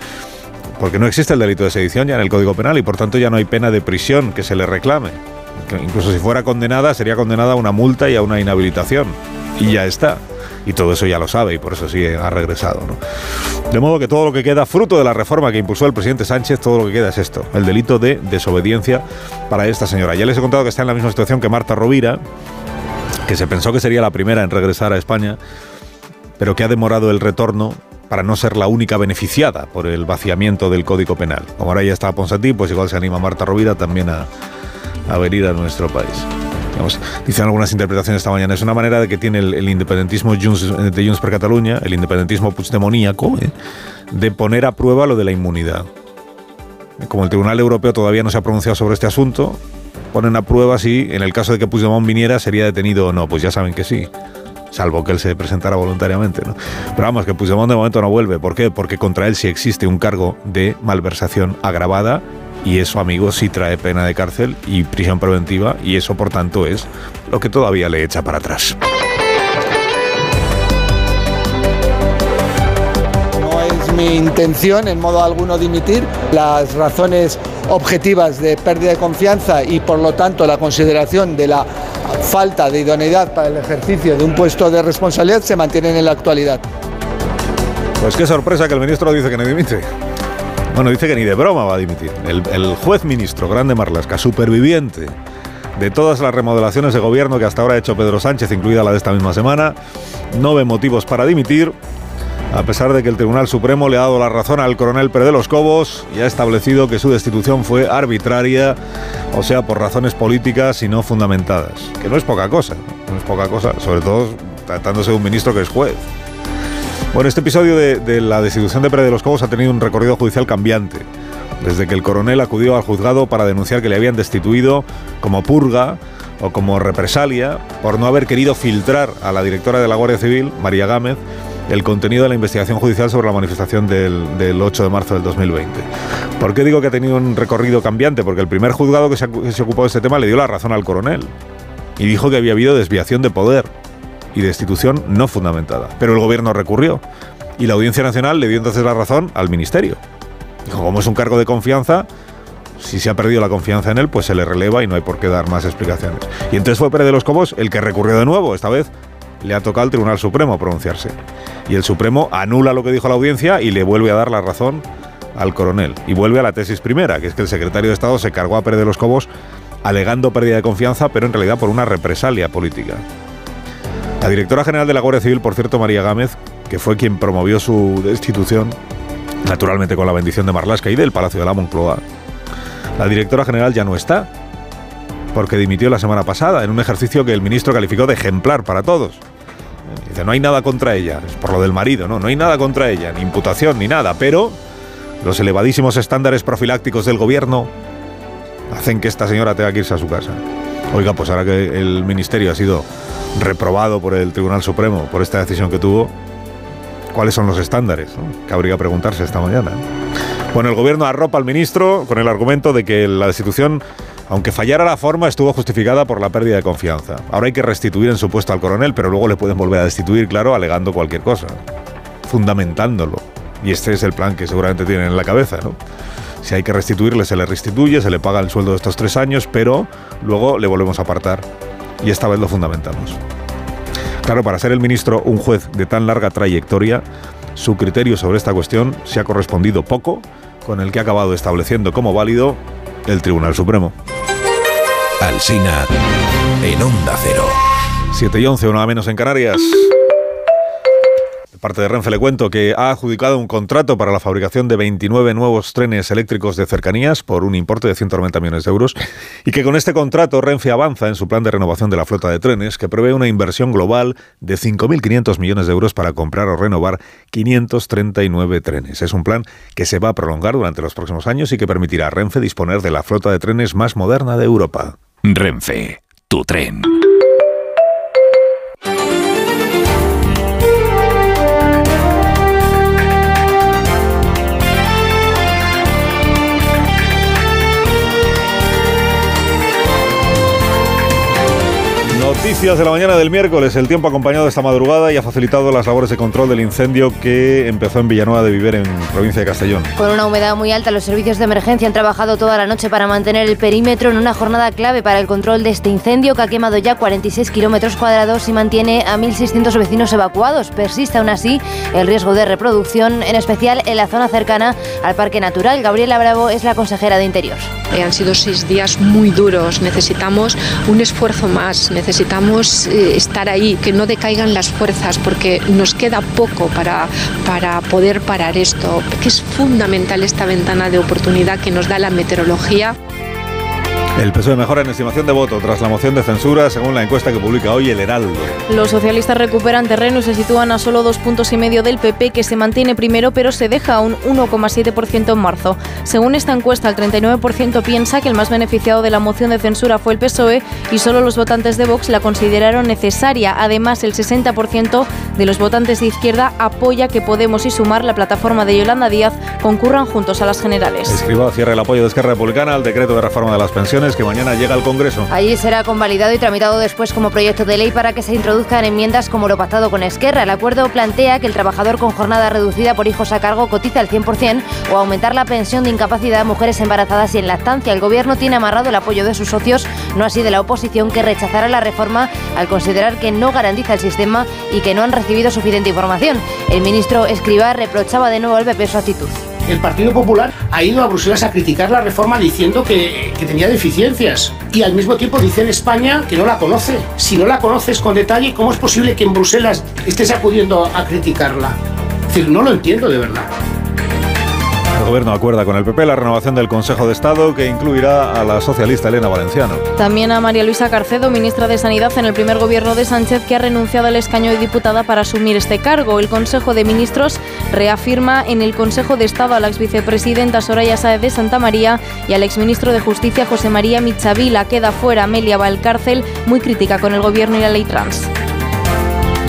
porque no existe el delito de sedición ya en el Código Penal y por tanto ya no hay pena de prisión que se le reclame. Que incluso si fuera condenada, sería condenada a una multa y a una inhabilitación. Y ya está. Y todo eso ya lo sabe y por eso sí ha regresado. ¿no? De modo que todo lo que queda, fruto de la reforma que impulsó el presidente Sánchez, todo lo que queda es esto, el delito de desobediencia para esta señora. Ya les he contado que está en la misma situación que Marta Rovira, que se pensó que sería la primera en regresar a España, pero que ha demorado el retorno para no ser la única beneficiada por el vaciamiento del Código Penal. Como ahora ya está Ponsatí, pues igual se anima Marta Rovira también a, a venir a nuestro país. Dicen algunas interpretaciones esta mañana. Es una manera de que tiene el, independentismo de Junts per Catalunya, el independentismo puigdemoníaco, ¿eh? de poner a prueba lo de la inmunidad. Como el Tribunal Europeo todavía no se ha pronunciado sobre este asunto, ponen a prueba si en el caso de que Puigdemont viniera sería detenido o no. Pues ya saben que sí. Salvo que él se presentara voluntariamente, ¿no? Pero vamos, que Puigdemont de momento no vuelve. ¿Por qué? Porque contra él sí existe un cargo de malversación agravada y eso, amigos, sí trae pena de cárcel y prisión preventiva y eso, por tanto, es lo que todavía le echa para atrás. No es mi intención en modo alguno dimitir. Las razones objetivas de pérdida de confianza y por lo tanto la consideración de la falta de idoneidad para el ejercicio de un puesto de responsabilidad se mantienen en la actualidad. Pues qué sorpresa que el ministro dice que no dimite. Bueno, dice que ni de broma va a dimitir. El, el juez ministro, Grande Marlasca, superviviente de todas las remodelaciones de gobierno que hasta ahora ha hecho Pedro Sánchez, incluida la de esta misma semana, no ve motivos para dimitir, a pesar de que el Tribunal Supremo le ha dado la razón al coronel Pérez de los Cobos y ha establecido que su destitución fue arbitraria, o sea, por razones políticas y no fundamentadas. Que no es poca cosa, no es poca cosa, sobre todo tratándose de un ministro que es juez. Bueno, este episodio de, la destitución de Pérez de los Cobos ha tenido un recorrido judicial cambiante desde que el coronel acudió al juzgado para denunciar que le habían destituido como purga o como represalia por no haber querido filtrar a la directora de la Guardia Civil, María Gámez, el contenido de la investigación judicial sobre la manifestación del, del 8 de marzo del 2020. ¿Por qué digo que ha tenido un recorrido cambiante? Porque el primer juzgado que se, que se ocupó de este tema le dio la razón al coronel y dijo que había habido desviación de poder y destitución no fundamentada. Pero el gobierno recurrió y la Audiencia Nacional le dio entonces la razón al Ministerio. Dijo, como es un cargo de confianza, si se ha perdido la confianza en él, pues se le releva y no hay por qué dar más explicaciones. Y entonces fue Pérez de los Cobos el que recurrió de nuevo, esta vez le ha tocado al Tribunal Supremo pronunciarse. Y el Supremo anula lo que dijo la audiencia y le vuelve a dar la razón al coronel. Y vuelve a la tesis primera, que es que el secretario de Estado se cargó a Pérez de los Cobos alegando pérdida de confianza, pero en realidad por una represalia política. La directora general de la Guardia Civil, por cierto, María Gámez, que fue quien promovió su destitución, naturalmente con la bendición de Marlasca y del Palacio de la Moncloa, la directora general ya no está, porque dimitió la semana pasada en un ejercicio que el ministro calificó de ejemplar para todos. Dice, no hay nada contra ella, es por lo del marido, no, no hay nada contra ella, ni imputación ni nada, pero los elevadísimos estándares profilácticos del gobierno hacen que esta señora tenga que irse a su casa. Oiga, pues ahora que el ministerio ha sido reprobado por el Tribunal Supremo por esta decisión que tuvo, ¿cuáles son los estándares? no? Que habría que preguntarse esta mañana. Bueno, el gobierno arropa al ministro con el argumento de que la destitución, aunque fallara la forma, estuvo justificada por la pérdida de confianza. Ahora hay que restituir en su puesto al coronel, pero luego le pueden volver a destituir, claro, alegando cualquier cosa, fundamentándolo. Y este es el plan que seguramente tienen en la cabeza, ¿no? Si hay que restituirle, se le restituye, se le paga el sueldo de estos tres años, pero luego le volvemos a apartar. Y esta vez lo fundamentamos. Claro, para ser el ministro un juez de tan larga trayectoria, su criterio sobre esta cuestión se ha correspondido poco con el que ha acabado estableciendo como válido el Tribunal Supremo. Alsina en Onda Cero. 7 y 11, una menos en Canarias. Parte de Renfe le cuento que ha adjudicado un contrato para la fabricación de 29 nuevos trenes eléctricos de cercanías por un importe de 190 millones de euros y que con este contrato Renfe avanza en su plan de renovación de la flota de trenes que prevé una inversión global de 5.500 millones de euros para comprar o renovar 539 trenes. Es un plan que se va a prolongar durante los próximos años y que permitirá a Renfe disponer de la flota de trenes más moderna de Europa. Renfe, tu tren. Noticias de la mañana del miércoles. El tiempo ha acompañado esta madrugada y ha facilitado las labores de control del incendio que empezó en Villanueva de Viver, en provincia de Castellón. Con una humedad muy alta, los servicios de emergencia han trabajado toda la noche para mantener el perímetro en una jornada clave para el control de este incendio que ha quemado ya 46 kilómetros cuadrados y mantiene a 1.600 vecinos evacuados. Persiste aún así el riesgo de reproducción, en especial en la zona cercana al Parque Natural. Gabriela Bravo es la consejera de Interior. Eh, han sido seis días muy duros. Necesitamos un esfuerzo más. Necesitamos eh, estar ahí, que no decaigan las fuerzas, porque nos queda poco para, para poder parar esto. Que es fundamental esta ventana de oportunidad que nos da la meteorología. El PSOE mejora en estimación de voto tras la moción de censura, según la encuesta que publica hoy el Heraldo. Los socialistas recuperan terreno y se sitúan a solo dos puntos y medio del PP, que se mantiene primero, pero se deja un 1,7% en marzo. Según esta encuesta, el 39% piensa que el más beneficiado de la moción de censura fue el PSOE y solo los votantes de Vox la consideraron necesaria. Además, el 60% de los votantes de izquierda apoya que Podemos y Sumar, la plataforma de Yolanda Díaz, concurran juntos a las generales. Escriba cierra el apoyo de Esquerra Republicana al decreto de reforma de las pensiones que mañana llega al Congreso. Allí será convalidado y tramitado después como proyecto de ley para que se introduzcan enmiendas como lo pactado con Esquerra. El acuerdo plantea que el trabajador con jornada reducida por hijos a cargo cotiza al 100% o aumentar la pensión de incapacidad a mujeres embarazadas y en lactancia. El gobierno tiene amarrado el apoyo de sus socios, no así de la oposición, que rechazará la reforma al considerar que no garantiza el sistema y que no han recibido suficiente información. El ministro Escribá reprochaba de nuevo al PP su actitud. El Partido Popular ha ido a Bruselas a criticar la reforma diciendo que, tenía deficiencias y al mismo tiempo dice en España que no la conoce. Si no la conoces con detalle, ¿cómo es posible que en Bruselas estés acudiendo a criticarla? Es decir, no lo entiendo de verdad. El gobierno acuerda con el PP la renovación del Consejo de Estado que incluirá a la socialista Elena Valenciano. También a María Luisa Carcedo, ministra de Sanidad en el primer gobierno de Sánchez, que ha renunciado al escaño de diputada para asumir este cargo. El Consejo de Ministros reafirma en el Consejo de Estado a la exvicepresidenta Soraya Sáez de Santa María y al exministro de Justicia José María Michavila. Queda fuera Amelia Valcárcel, muy crítica con el gobierno y la ley trans.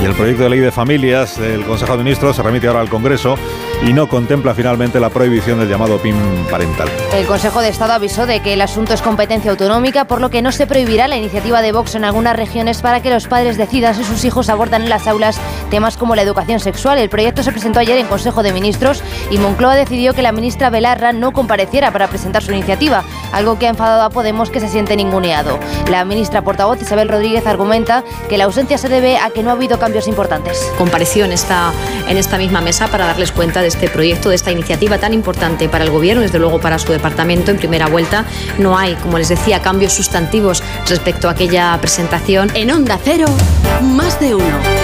Y el proyecto de ley de familias del Consejo de Ministros se remite ahora al Congreso y no contempla finalmente la prohibición del llamado PIN parental. El Consejo de Estado avisó de que el asunto es competencia autonómica, por lo que no se prohibirá la iniciativa de Vox en algunas regiones para que los padres decidan si sus hijos abordan en las aulas temas como la educación sexual. El proyecto se presentó ayer en Consejo de Ministros y Moncloa decidió que la ministra Belarra no compareciera para presentar su iniciativa, algo que ha enfadado a Podemos que se siente ninguneado. La ministra portavoz Isabel Rodríguez argumenta que la ausencia se debe a que no ha habido cambios importantes. Compareció en esta, en esta misma mesa para darles cuenta de este proyecto, de esta iniciativa tan importante para el Gobierno, desde luego para su departamento en primera vuelta. No hay, como les decía, cambios sustantivos respecto a aquella presentación. En Onda Cero, más de uno.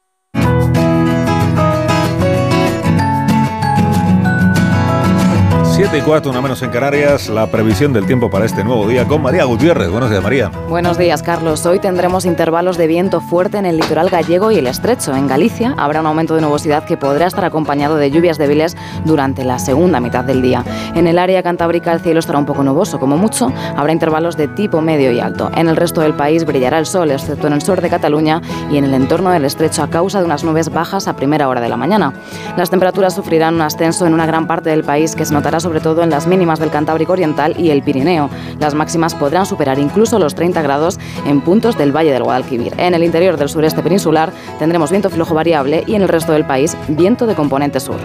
Siete y cuarto, una menos en Canarias, la previsión del tiempo para este nuevo día con María Gutiérrez. Buenos días, María. Buenos días, Carlos. Hoy tendremos intervalos de viento fuerte en el litoral gallego y el estrecho. En Galicia habrá un aumento de nubosidad que podrá estar acompañado de lluvias débiles durante la segunda mitad del día. En el área cantábrica el cielo estará un poco nuboso, como mucho. Habrá intervalos de tipo medio y alto. En el resto del país brillará el sol, excepto en el sur de Cataluña y en el entorno del estrecho a causa de unas nubes bajas a primera hora de la mañana. Las temperaturas sufrirán un ascenso en una gran parte del país que se notará sobre todo en las mínimas del Cantábrico Oriental y el Pirineo. Las máximas podrán superar incluso los 30 grados en puntos del Valle del Guadalquivir. En el interior del sureste peninsular tendremos viento flojo variable y en el resto del país viento de componente sur.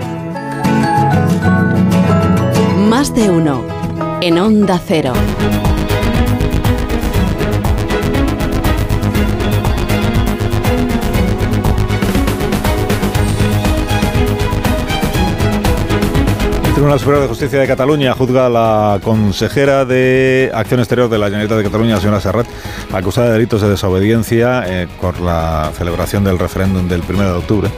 Más de uno. En Onda Cero. Tribunal Superior de Justicia de Cataluña juzga a la consejera de Acción Exterior de la Generalitat de Cataluña, la señora Serrat, acusada de delitos de desobediencia eh, por la celebración del referéndum del 1 de octubre.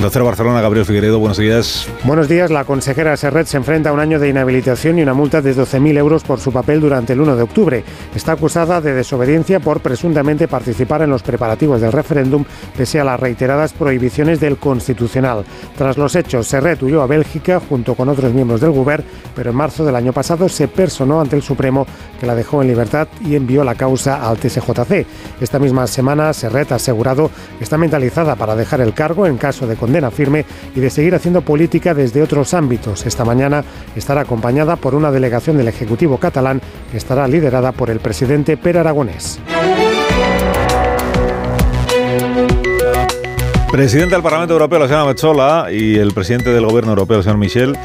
Doctor Barcelona, Gabriel Figueredo, buenos días. Buenos días. La consejera Serret se enfrenta a un año de inhabilitación y una multa de 12.000 euros por su papel durante el 1 de octubre. Está acusada de desobediencia por presuntamente participar en los preparativos del referéndum pese a las reiteradas prohibiciones del Constitucional. Tras los hechos, Serret huyó a Bélgica junto con otros miembros del Gobierno, pero en marzo del año pasado se personó ante el Supremo que la dejó en libertad y envió la causa al TSJC. Esta misma semana, Serret ha asegurado que está mentalizada para dejar el cargo en caso de condena firme y de seguir haciendo política desde otros ámbitos. Esta mañana estará acompañada por una delegación del Ejecutivo catalán que estará liderada por el presidente Per Aragonés. Presidente del Parlamento Europeo, la señora Metzola, y el presidente del Gobierno Europeo, el señor Michel,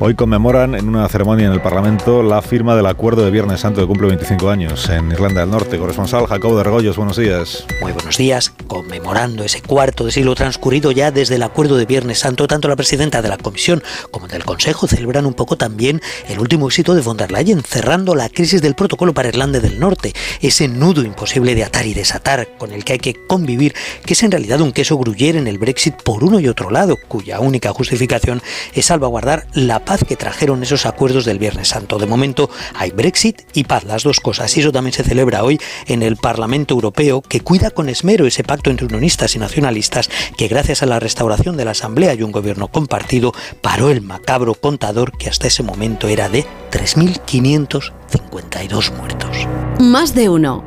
hoy conmemoran en una ceremonia en el Parlamento la firma del acuerdo de Viernes Santo que cumple 25 años en Irlanda del Norte. Corresponsal Jacobo de Regoyos, buenos días. Muy buenos días. Conmemorando ese cuarto de siglo transcurrido ya desde el acuerdo de Viernes Santo, tanto la presidenta de la Comisión como del Consejo celebran un poco también el último éxito de von der Leyen, cerrando la crisis del protocolo para Irlanda del Norte, ese nudo imposible de atar y desatar con el que hay que convivir, que es en realidad un queso gruyere en el Brexit por uno y otro lado, cuya única justificación es salvaguardar la paz que trajeron esos acuerdos del Viernes Santo. De momento hay Brexit y paz, las dos cosas, y eso también se celebra hoy en el Parlamento Europeo, que cuida con esmero ese pacto entre unionistas y nacionalistas, que gracias a la restauración de la Asamblea y un gobierno compartido, paró el macabro contador que hasta ese momento era de 3.552 muertos. Más de uno.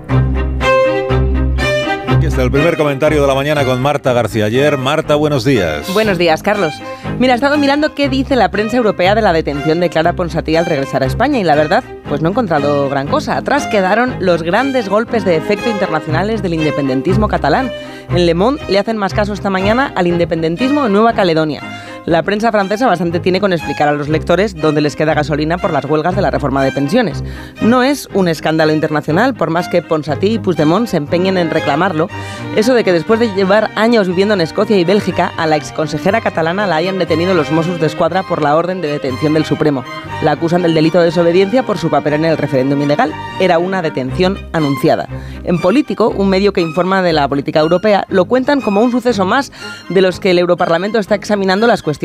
Está el primer comentario de la mañana con Marta García ayer. Marta, buenos días. Buenos días, Carlos. Mira, he estado mirando qué dice la prensa europea de la detención de Clara Ponsatí al regresar a España y la verdad, pues no he encontrado gran cosa. Atrás quedaron los grandes golpes de efecto internacionales del independentismo catalán. En Le Monde le hacen más caso esta mañana al independentismo en Nueva Caledonia. La prensa francesa bastante tiene con explicar a los lectores dónde les queda gasolina por las huelgas de la reforma de pensiones. No es un escándalo internacional, por más que Ponsatí y Puigdemont se empeñen en reclamarlo. Eso de que después de llevar años viviendo en Escocia y Bélgica, a la exconsejera catalana la hayan detenido los Mossos de Escuadra por la orden de detención del Supremo. La acusan del delito de desobediencia por su papel en el referéndum ilegal. Era una detención anunciada. En Político, un medio que informa de la política europea, lo cuentan como un suceso más de los que el Europarlamento está examinando las cuestiones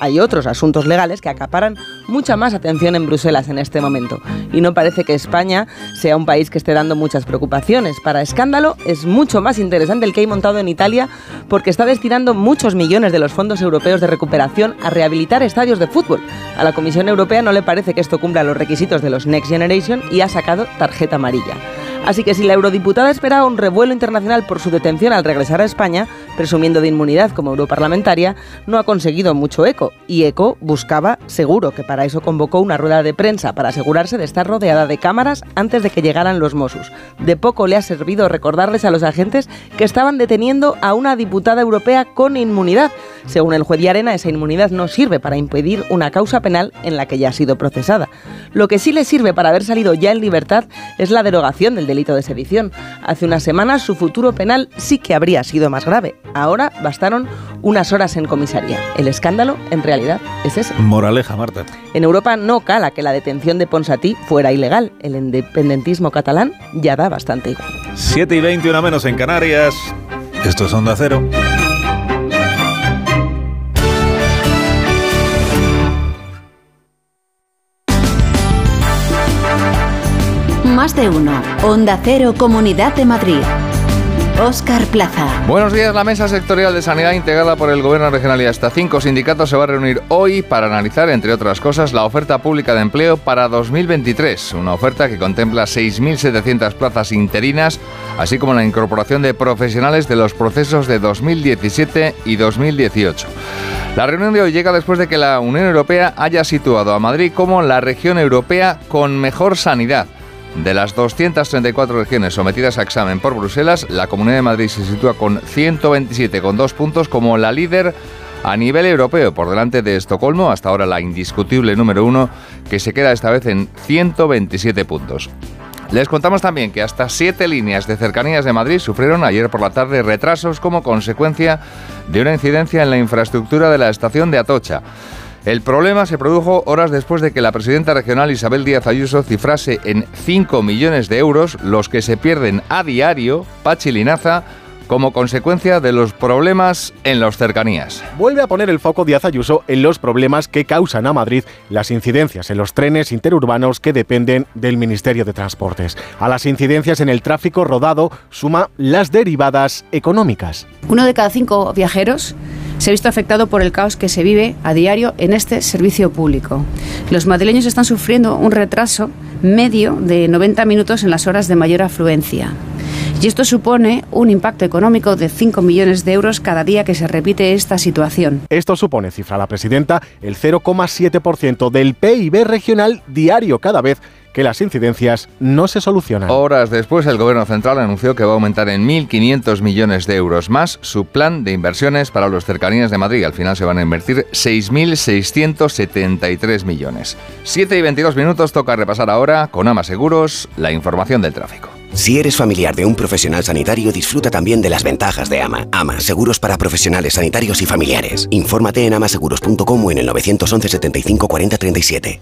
Hay otros asuntos legales que acaparan mucha más atención en Bruselas en este momento. Y no parece que España sea un país que esté dando muchas preocupaciones. Para escándalo es mucho más interesante el que hay montado en Italia porque está destinando muchos millones de los fondos europeos de recuperación a rehabilitar estadios de fútbol. A la Comisión Europea no le parece que esto cumpla los requisitos de los Next Generation y ha sacado tarjeta amarilla. Así que si la eurodiputada esperaba un revuelo internacional por su detención al regresar a España, presumiendo de inmunidad como europarlamentaria, no ha conseguido mucho eco. Y eco buscaba, seguro que para eso convocó una rueda de prensa, para asegurarse de estar rodeada de cámaras antes de que llegaran los Mossos. De poco le ha servido recordarles a los agentes que estaban deteniendo a una diputada europea con inmunidad. Según el juez de Arena, esa inmunidad no sirve para impedir una causa penal en la que ya ha sido procesada. Lo que sí le sirve para haber salido ya en libertad es la derogación del delito de sedición. Hace unas semanas su futuro penal sí que habría sido más grave. Ahora bastaron unas horas en comisaría. El escándalo, en realidad, es ese. Moraleja, Marta. En Europa no cala que la detención de Ponsatí fuera ilegal. El independentismo catalán ya da bastante igual. 7 y 20, una menos en Canarias. Esto es Onda Cero. Más de uno. Onda Cero, Comunidad de Madrid. Óscar Plaza. Buenos días. La Mesa Sectorial de Sanidad integrada por el Gobierno Regional y hasta cinco sindicatos se va a reunir hoy para analizar, entre otras cosas, la oferta pública de empleo para 2023. Una oferta que contempla 6.700 plazas interinas, así como la incorporación de profesionales de los procesos de 2017 y 2018. La reunión de hoy llega después de que la Unión Europea haya situado a Madrid como la región europea con mejor sanidad. De las 234 regiones sometidas a examen por Bruselas, la Comunidad de Madrid se sitúa con 127 con dos puntos como la líder a nivel europeo, por delante de Estocolmo, hasta ahora la indiscutible número uno, que se queda esta vez en 127 puntos. Les contamos también que hasta siete líneas de cercanías de Madrid sufrieron ayer por la tarde retrasos como consecuencia de una incidencia en la infraestructura de la estación de Atocha. El problema se produjo horas después de que la presidenta regional Isabel Díaz Ayuso cifrase en 5 millones de euros los que se pierden a diario, Pachilinaza, como consecuencia de los problemas en las cercanías. Vuelve a poner el foco Díaz Ayuso en los problemas que causan a Madrid las incidencias en los trenes interurbanos que dependen del Ministerio de Transportes. A las incidencias en el tráfico rodado suma las derivadas económicas. Uno de cada cinco viajeros se ha visto afectado por el caos que se vive a diario en este servicio público. Los madrileños están sufriendo un retraso medio de 90 minutos en las horas de mayor afluencia. Y esto supone un impacto económico de 5 millones de euros cada día que se repite esta situación. Esto supone, cifra la presidenta, el 0,7% del PIB regional diario cada vez que las incidencias no se solucionan. Horas después, el Gobierno Central anunció que va a aumentar en 1.500 millones de euros más su plan de inversiones para los cercanías de Madrid. Al final se van a invertir 6.673 millones. 7 y 22 minutos toca repasar ahora, con Ama Seguros, la información del tráfico. Si eres familiar de un profesional sanitario, disfruta también de las ventajas de AMA. AMA, seguros para profesionales sanitarios y familiares. Infórmate en amaseguros.com o en el 911 75 40 37.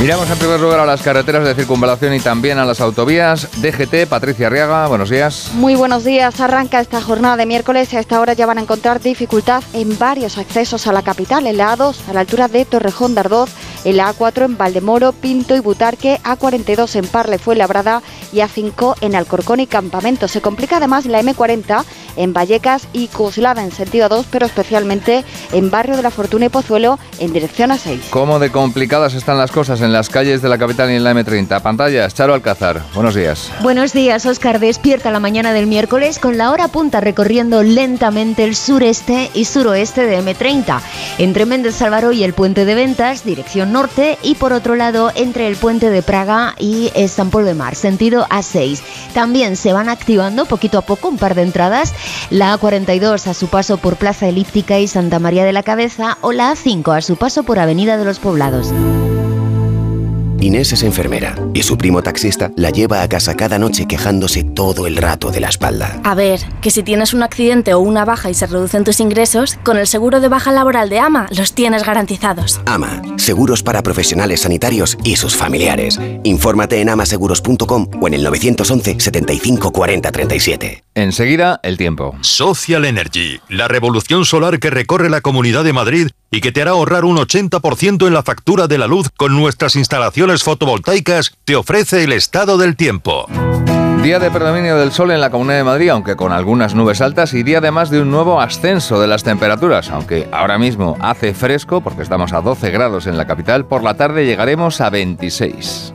Miramos en primer lugar a las carreteras de circunvalación y también a las autovías. DGT, Patricia Arriaga, buenos días. Muy buenos días. Arranca esta jornada de miércoles y a esta hora ya van a encontrar dificultad en varios accesos a la capital. En la A2, a la altura de Torrejón de Ardoz, en la A4 en Valdemoro, Pinto y Butarque, A42 en Parle, Fuenlabrada y A5 en Alcorcón y Campamento. Se complica además la M40 en Vallecas y Cuslada en sentido 2, pero especialmente en Barrio de la Fortuna y Pozuelo en dirección A6. ¿Cómo de complicadas están las cosas en las calles de la capital y en la M30? Pantallas, Charo Alcázar. Buenos días. Buenos días, Oscar. Despierta la mañana del miércoles con la hora punta recorriendo lentamente el sureste y suroeste de M30, entre Méndez Álvaro y el puente de Ventas, dirección norte, y por otro lado entre el puente de Praga y San Pol de Mar, sentido A6. También se van activando poquito a poco un par de entradas, la A42 a su paso por Plaza Elíptica y Santa María de la Cabeza o la A5 a su paso por Avenida de los Poblados. Inés es enfermera y su primo taxista la lleva a casa cada noche quejándose todo el rato de la espalda. A ver, que si tienes un accidente o una baja y se reducen tus ingresos, con el seguro de baja laboral de AMA los tienes garantizados. AMA, seguros para profesionales sanitarios y sus familiares. Infórmate en amaseguros.com o en el 911 75 40 37. Enseguida, el tiempo. Social Energy, la revolución solar que recorre la Comunidad de Madrid y que te hará ahorrar un 80% en la factura de la luz con nuestras instalaciones fotovoltaicas, te ofrece el estado del tiempo. Día de predominio del sol en la Comunidad de Madrid, aunque con algunas nubes altas, y día además de un nuevo ascenso de las temperaturas, aunque ahora mismo hace fresco, porque estamos a 12 grados en la capital, por la tarde llegaremos a 26.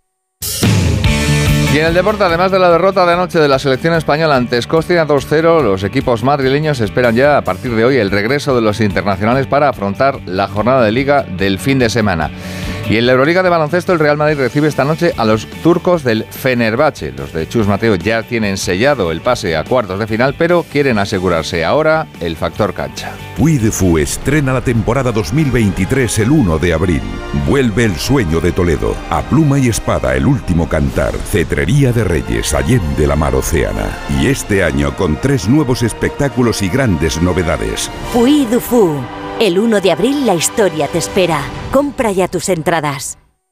Y en el deporte, además de la derrota de anoche de la selección española ante Escocia 2-0, los equipos madrileños esperan ya a partir de hoy el regreso de los internacionales para afrontar la jornada de liga del fin de semana. Y en la Euroliga de baloncesto, el Real Madrid recibe esta noche a los turcos del Fenerbahce. Los de Chus Mateo ya tienen sellado el pase a cuartos de final, pero quieren asegurarse ahora el factor cancha. Puy de Fu estrena la temporada 2023 el 1 de abril. Vuelve el sueño de Toledo. A pluma y espada, el último cantar. Cetrería de Reyes, Allende la Mar Océana. Y este año con tres nuevos espectáculos y grandes novedades. Puy Fu. El 1 de abril la historia te espera. Compra ya tus entradas.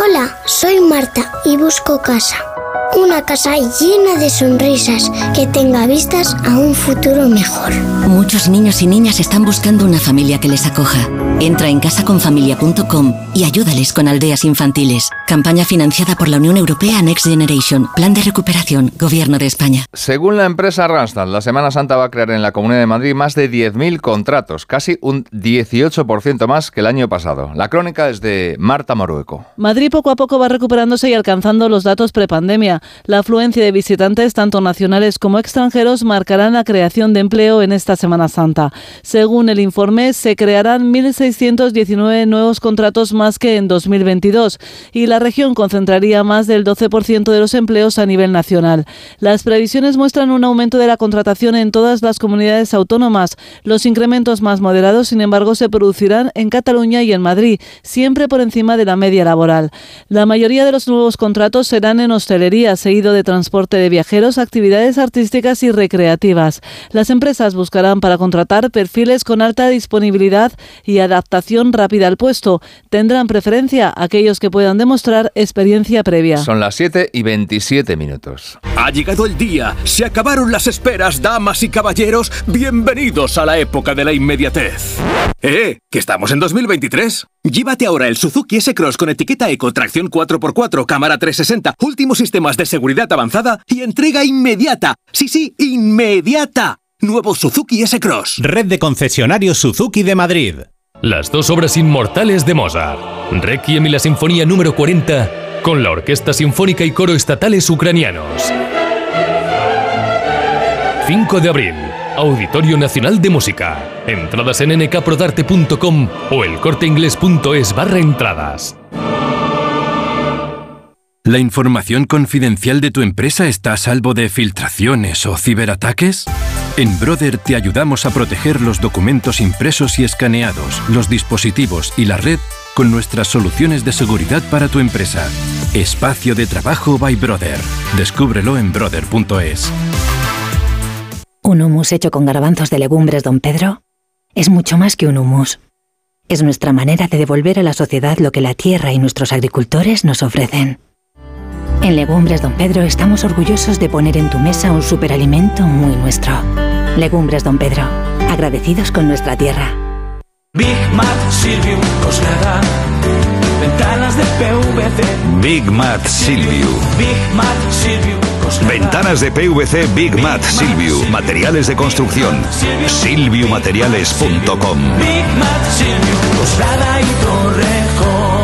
Hola, soy Marta y busco casa. Una casa llena de sonrisas que tenga vistas a un futuro mejor. Muchos niños y niñas están buscando una familia que les acoja. Entra en casaconfamilia.com y ayúdales con aldeas infantiles. Campaña financiada por la Unión Europea Next Generation. Plan de recuperación. Gobierno de España. Según la empresa Randstad, la Semana Santa va a crear en la Comunidad de Madrid más de 10.000 contratos, casi un 18% más que el año pasado. La crónica es de Marta Morueco. Madrid poco a poco va recuperándose y alcanzando los datos prepandemia. La afluencia de visitantes, tanto nacionales como extranjeros, marcarán la creación de empleo en esta Semana Santa. Según el informe, se crearán 1.619 nuevos contratos más que en 2022 y la región concentraría más del 12% de los empleos a nivel nacional. Las previsiones muestran un aumento de la contratación en todas las comunidades autónomas. Los incrementos más moderados, sin embargo, se producirán en Cataluña y en Madrid, siempre por encima de la media laboral. La mayoría de los nuevos contratos serán en hostelería, seguido de transporte de viajeros, actividades artísticas y recreativas. Las empresas buscarán para contratar perfiles con alta disponibilidad y adaptación rápida al puesto. Tendrán preferencia aquellos que puedan demostrar experiencia previa. Son las 7 y 27 minutos. Ha llegado el día, se acabaron las esperas, damas y caballeros, bienvenidos a la época de la inmediatez. ¡Eh! ¿Que estamos en 2023? Llévate ahora el Suzuki S-Cross con etiqueta Eco, tracción 4x4, cámara 360, últimos sistemas de seguridad avanzada y entrega inmediata. Sí, sí, inmediata. Nuevo Suzuki S-Cross. Red de concesionarios Suzuki de Madrid. Las dos obras inmortales de Mozart, Requiem y la Sinfonía número 40, con la Orquesta Sinfónica y Coro Estatales Ucranianos. 5 de abril, Auditorio Nacional de Música. Entradas en nkprodarte.com o elcorteingles.es barra entradas. ¿La información confidencial de tu empresa está a salvo de filtraciones o ciberataques? En Brother te ayudamos a proteger los documentos impresos y escaneados, los dispositivos y la red con nuestras soluciones de seguridad para tu empresa. Espacio de trabajo by Brother. Descúbrelo en brother.es. ¿Un humus hecho con garbanzos de legumbres, don Pedro? Es mucho más que un humus. Es nuestra manera de devolver a la sociedad lo que la tierra y nuestros agricultores nos ofrecen. En Legumbres Don Pedro estamos orgullosos de poner en tu mesa un superalimento muy nuestro. Legumbres Don Pedro, agradecidos con nuestra tierra. Big Mat Silviu, Coslada, ventanas de PVC. Big Mat Silviu. Big Mat Silviu. Ventanas de PVC Big Mat Silviu. Materiales de construcción. Silviumateriales.com. Big Mat Silviu, Coslada y Torrejón.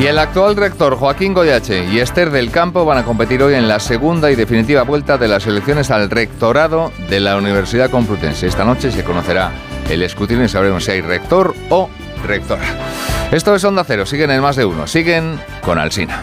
Y el actual rector Joaquín Goyache y Esther del Campo van a competir hoy en la segunda y definitiva vuelta de las elecciones al rectorado de la Universidad Complutense. Esta noche se conocerá el escrutinio y sabremos si hay rector o rectora. Esto es Onda Cero, siguen en más de uno, siguen con Alsina.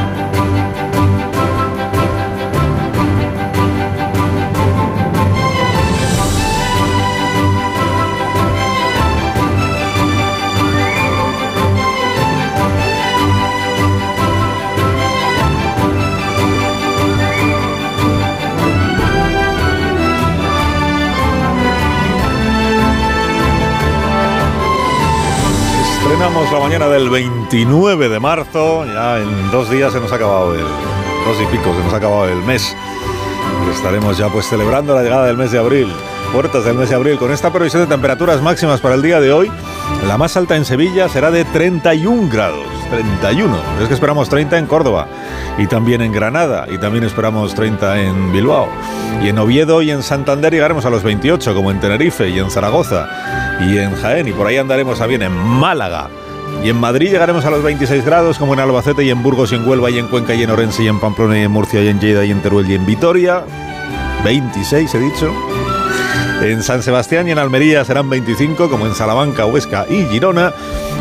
Estrenamos la mañana del 29 de marzo, ya en dos días se nos ha acabado el, dos y pico, se nos ha acabado el mes. Estaremos ya pues celebrando la llegada del mes de abril, puertas del mes de abril, con esta previsión de temperaturas máximas para el día de hoy. La más alta en Sevilla será de 31 grados, 31. Es que esperamos 30 en Córdoba y también en Granada y también esperamos 30 en Bilbao. Y en Oviedo y en Santander llegaremos a los 28, como en Tenerife y en Zaragoza y en Jaén. Y por ahí andaremos a bien en Málaga. Y en Madrid llegaremos a los 26 grados, como en Albacete y en Burgos y en Huelva y en Cuenca y en Orense y en Pamplona y en Murcia y en Lleida y en Teruel y en Vitoria. 26 he dicho. En San Sebastián y en Almería serán 25, como en Salamanca, Huesca y Girona.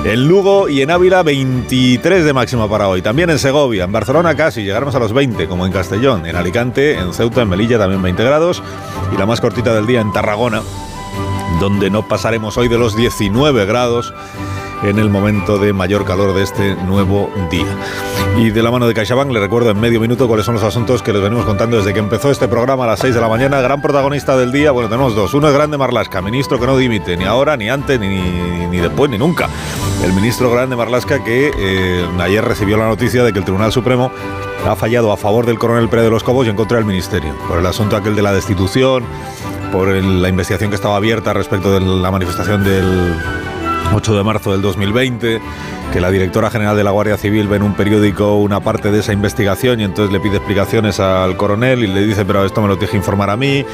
En Lugo y en Ávila 23 de máxima para hoy. También en Segovia, en Barcelona casi llegaremos a los 20, como en Castellón. En Alicante, en Ceuta, en Melilla también 20 grados. Y la más cortita del día en Tarragona, donde no pasaremos hoy de los 19 grados en el momento de mayor calor de este nuevo día. Y de la mano de CaixaBank le recuerdo en medio minuto cuáles son los asuntos que les venimos contando desde que empezó este programa a las 6 de la mañana. Gran protagonista del día, bueno, tenemos dos. Uno es Grande Marlasca, ministro que no dimite, ni ahora, ni antes, ni, ni después, ni nunca. El ministro Grande Marlasca que eh, ayer recibió la noticia de que el Tribunal Supremo ha fallado a favor del coronel Pérez de los Cobos y en contra del ministerio, por el asunto aquel de la destitución, por la investigación que estaba abierta respecto de la manifestación del 8 de marzo del 2020, que la directora general de la Guardia Civil ve en un periódico una parte de esa investigación y entonces le pide explicaciones al coronel y le dice, pero esto me lo tienes que informar a mí,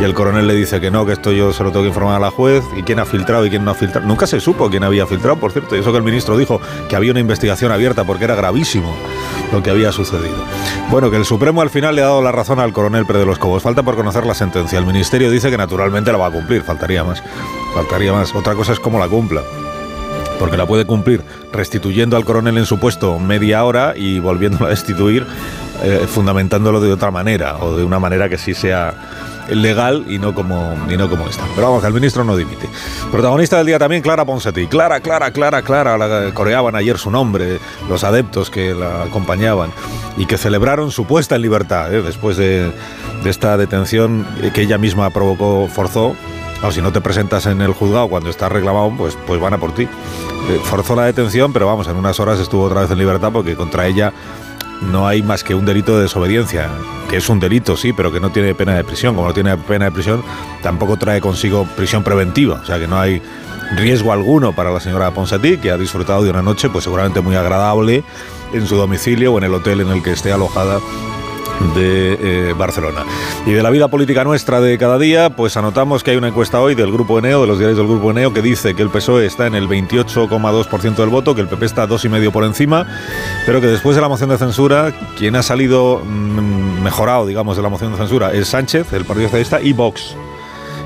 y el coronel le dice que no, que esto yo se lo tengo que informar a la juez, y quién ha filtrado y quién no ha filtrado. Nunca se supo quién había filtrado, por cierto, y eso que el ministro dijo que había una investigación abierta porque era gravísimo lo que había sucedido. Bueno, que el Supremo al final le ha dado la razón al coronel Pérez de los Cobos. Falta por conocer la sentencia. El ministerio dice que naturalmente la va a cumplir, faltaría más. Faltaría más. Otra cosa es cómo la cumpla porque la puede cumplir restituyendo al coronel en su puesto media hora y volviéndolo a destituir, eh, fundamentándolo de otra manera o de una manera que sí sea legal y no como y no como esta. Pero vamos, que el ministro no dimite. Protagonista del día también Clara Ponseti. Clara, Clara, Clara, Clara, la, coreaban ayer su nombre los adeptos que la acompañaban y que celebraron su puesta en libertad ¿eh? después de, de esta detención que ella misma provocó, forzó Claro, si no te presentas en el juzgado cuando estás reclamado, pues, pues van a por ti. Eh, forzó la detención, pero vamos, en unas horas estuvo otra vez en libertad porque contra ella no hay más que un delito de desobediencia, que es un delito, sí, pero que no tiene pena de prisión. Como no tiene pena de prisión, tampoco trae consigo prisión preventiva, o sea que no hay riesgo alguno para la señora Ponsatí, que ha disfrutado de una noche pues seguramente muy agradable en su domicilio o en el hotel en el que esté alojada de eh, Barcelona. Y de la vida política nuestra de cada día, pues anotamos que hay una encuesta hoy del Grupo Eneo, de los diarios del Grupo Eneo, que dice que el PSOE está en el 28,2% del voto, que el PP está 2,5% por encima, pero que después de la moción de censura, quien ha salido mm, mejorado, digamos, de la moción de censura es Sánchez, el Partido Socialista, y Vox.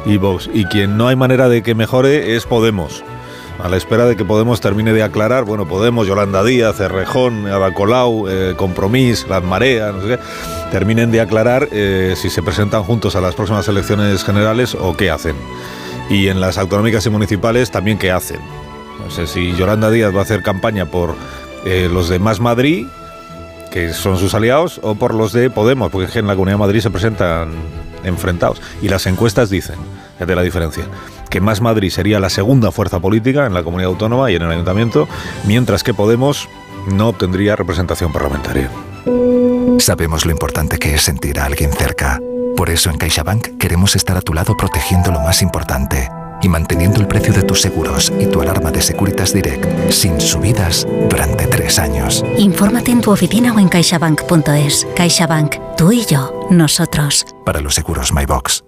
Y Vox. Y quien no hay manera de que mejore es Podemos a la espera de que Podemos termine de aclarar, bueno, Podemos, Yolanda Díaz, Errejón, Ada Colau, eh, Compromís, Las Mareas, no sé qué, terminen de aclarar eh, si se presentan juntos a las próximas elecciones generales o qué hacen. Y en las autonómicas y municipales también qué hacen. No sé si Yolanda Díaz va a hacer campaña por eh, los de Más Madrid, que son sus aliados, o por los de Podemos, porque en la Comunidad de Madrid se presentan enfrentados. Y las encuestas dicen, de la diferencia, que Más Madrid sería la segunda fuerza política en la comunidad autónoma y en el ayuntamiento, mientras que Podemos no obtendría representación parlamentaria. Sabemos lo importante que es sentir a alguien cerca. Por eso en CaixaBank queremos estar a tu lado protegiendo lo más importante y manteniendo el precio de tus seguros y tu alarma de Securitas Direct sin subidas durante tres años. Infórmate en tu oficina o en caixabank.es. CaixaBank, tú y yo, nosotros. Para los seguros MyBox.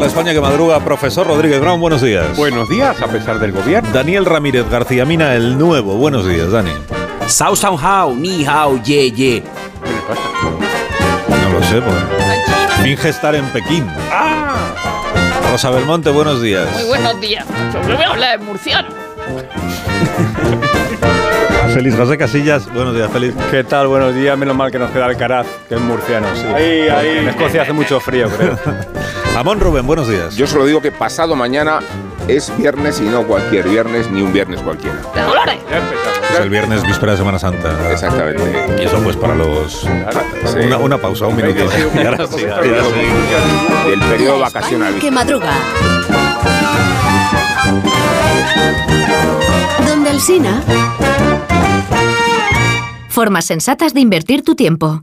La España que madruga. Profesor Rodríguez Brown, buenos días. Buenos días, a pesar del gobierno. Daniel Ramírez García Mina, el nuevo. Buenos días, Dani. Sao Sao Hao, Ni Hao, Ye Ye. No lo sé, pues. Finge estar en Pekín. Rosa Belmonte, buenos días. Muy buenos días. Yo voy a hablar de murciano. [LAUGHS] Feliz José Casillas, buenos días, feliz. ¿Qué tal? Buenos días. Menos mal que nos queda el Caraz, que es murciano, sí. Ahí, ahí. En Escocia hace mucho frío, creo. [LAUGHS] Amón Rubén, buenos días. Yo solo digo que pasado mañana es viernes y no cualquier viernes ni un viernes cualquiera. Es el viernes víspera de Semana Santa. Exactamente. Y eso pues para los... Una, una pausa, un minuto. [LAUGHS] Y ahora sí, ahora sí. Del periodo vacacional. Que madruga. Donde el Sina. Formas sensatas de invertir tu tiempo.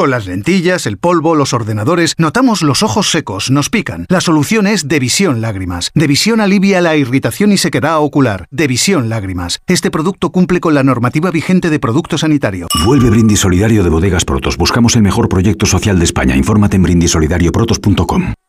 Con las lentillas, el polvo, los ordenadores, notamos los ojos secos, nos pican. La solución es Devisión Lágrimas. Devisión alivia la irritación y sequedad ocular. Devisión Lágrimas. Este producto cumple con la normativa vigente de producto sanitario. Vuelve Brindis Solidario de Bodegas Protos. Buscamos el mejor proyecto social de España. Infórmate en brindisolidarioprotos.com.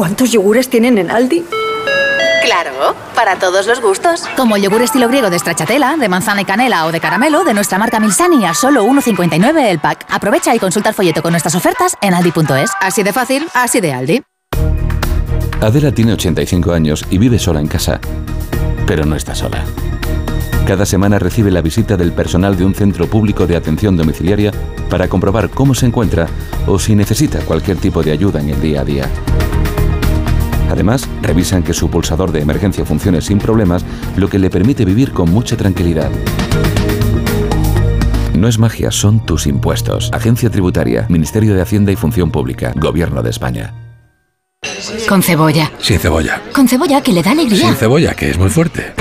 ¿Cuántos yogures tienen en Aldi? Claro, para todos los gustos. Como el yogur estilo griego de stracciatella, de manzana y canela o de caramelo de nuestra marca Milsani a solo 1,59 el pack. Aprovecha y consulta el folleto con nuestras ofertas en aldi.es. Así de fácil, así de Aldi. Adela tiene 85 años y vive sola en casa. Pero no está sola. Cada semana recibe la visita del personal de un centro público de atención domiciliaria para comprobar cómo se encuentra o si necesita cualquier tipo de ayuda en el día a día. Además, revisan que su pulsador de emergencia funcione sin problemas, lo que le permite vivir con mucha tranquilidad. No es magia, son tus impuestos. Agencia Tributaria, Ministerio de Hacienda y Función Pública, Gobierno de España. Con cebolla. Sin cebolla. Con cebolla que le da alegría. Sin cebolla, que es muy fuerte.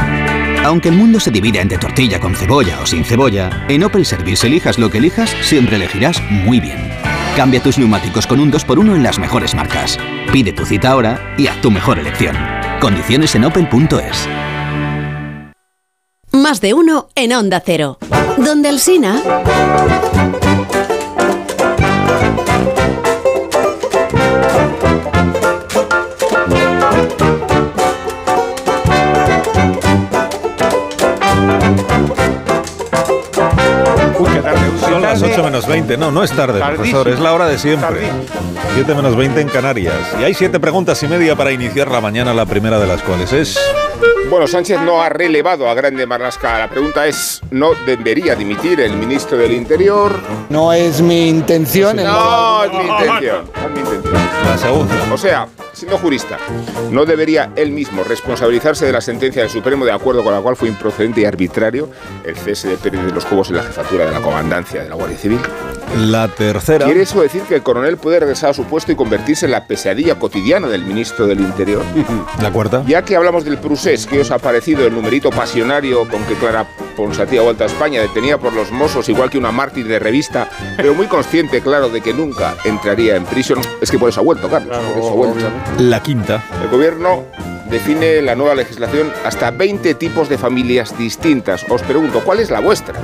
Aunque el mundo se divida entre tortilla con cebolla o sin cebolla, en Opel Service elijas lo que elijas, siempre elegirás muy bien. Cambia tus neumáticos con un 2x1 en las mejores marcas. Pide tu cita ahora y haz tu mejor elección. Condiciones en opel.es. Más de uno en Onda Cero. Donde el Sina. 8 menos 20. No, no es tarde, profesor. Es la hora de siempre. 7 menos 20 en Canarias. Y hay siete preguntas y media para iniciar la mañana, la primera de las cuales es... Bueno, Sánchez no ha relevado a Grande Marlasca. La pregunta es, ¿no debería dimitir el ministro del Interior? No es mi intención. No, es mi intención. No es mi intención. La segunda. O sea, siendo jurista, ¿no debería él mismo responsabilizarse de la sentencia del Supremo de acuerdo con la cual fue improcedente y arbitrario el cese de Pérez de los Cobos en la jefatura de la comandancia de la Guardia Civil? La tercera. ¿Quiere eso decir que el coronel puede regresar a su puesto y convertirse en la pesadilla cotidiana del ministro del Interior? [LAUGHS] La cuarta. Ya que hablamos del Prusés, ¿qué os ha parecido el numerito pasionario con que Clara Ponsatí ha vuelto a España, detenida por los Mossos, igual que una mártir de revista, pero muy consciente, claro, de que nunca entraría en prisión? Es que por eso ha vuelto, Carlos. por eso ha vuelto. La quinta. El gobierno define la nueva legislación hasta 20 tipos de familias distintas. Os pregunto, ¿cuál es la vuestra?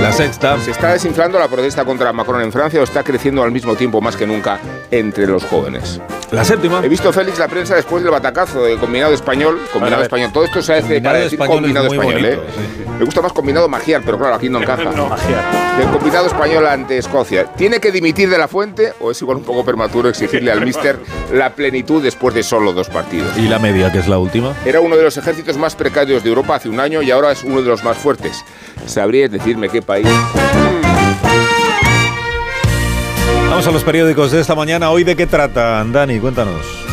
La sexta. ¿Se está desinflando la protesta contra Macron en Francia o está creciendo al mismo tiempo más que nunca entre los jóvenes? La séptima. He visto, Félix, la prensa después del batacazo del combinado español. Combinado español. Todo esto se hace para decir es combinado muy español, bonito, ¿eh? Me gusta más combinado magiar, pero claro, aquí no encaja. [LAUGHS] No, magiar. El combinado español ante Escocia. ¿Tiene que dimitir de la fuente o es igual un poco prematuro exigirle al míster la plenitud después de solo dos partidos? Y la media, que es la última. Era uno de los ejércitos más precarios de Europa hace un año y ahora es uno de los más fuertes. ¿Sabríais decirme qué país? Vamos a los periódicos de esta mañana. ¿Hoy de qué tratan, Dani? Cuéntanos.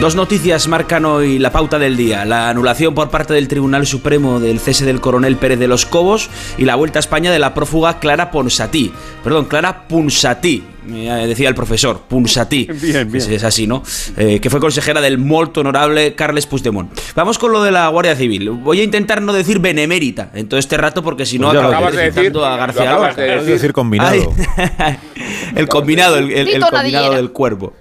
Dos noticias marcan hoy la pauta del día. La anulación por parte del Tribunal Supremo del cese del coronel Pérez de los Cobos y la vuelta a España de la prófuga Clara Ponsatí. Perdón, Clara Punsatí. eh, Decía el profesor, Punsatí. [LAUGHS] Bien, bien. Es, es así, ¿no? Eh, que fue consejera del molt honorable Carles Puigdemont. Vamos con lo de la Guardia Civil. Voy a intentar no decir benemérita en todo este rato porque si no Pues acabas de decir, a García Lorca. de Puedes decir combinado. Ay. [LAUGHS] el combinado, el, el- el Grito combinado del cuervo.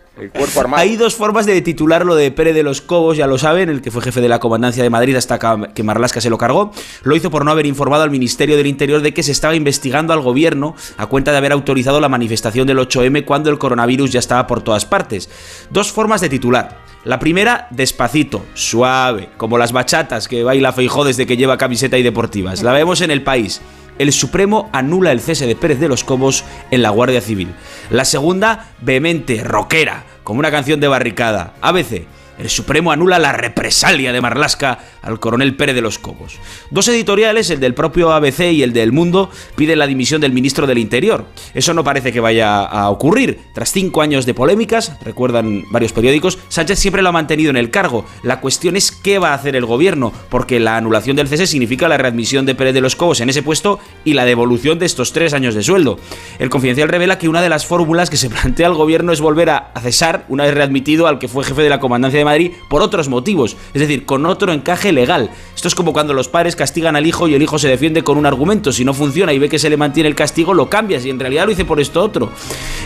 Hay dos formas de titular lo de Pérez de los Cobos, ya lo saben, el que fue jefe de la comandancia de Madrid hasta que Marlasca se lo cargó. Lo hizo por no haber informado al Ministerio del Interior de que se estaba investigando al gobierno a cuenta de haber autorizado la manifestación del 8M cuando el coronavirus ya estaba por todas partes. Dos formas de titular. La primera, despacito, suave, como las bachatas que baila Feijó desde que lleva camiseta y deportivas. La vemos en el país. El Supremo anula el cese de Pérez de los Cobos en la Guardia Civil. La segunda, vehemente, rockera, como una canción de barricada. ABC. El Supremo anula la represalia de Marlasca al coronel Pérez de los Cobos. Dos editoriales, el del propio ABC y el del Mundo, piden la dimisión del ministro del Interior. Eso no parece que vaya a ocurrir. Tras cinco años de polémicas, recuerdan varios periódicos, Sánchez siempre lo ha mantenido en el cargo. La cuestión es qué va a hacer el gobierno, porque la anulación del cese significa la readmisión de Pérez de los Cobos en ese puesto y la devolución de estos tres años de sueldo. El confidencial revela que una de las fórmulas que se plantea el gobierno es volver a cesar, una vez readmitido, al que fue jefe de la comandancia de Madrid por otros motivos, es decir, con otro encaje legal. Esto es como cuando los padres castigan al hijo y el hijo se defiende con un argumento. Si no funciona y ve que se le mantiene el castigo, lo cambias y en realidad lo hice por esto otro.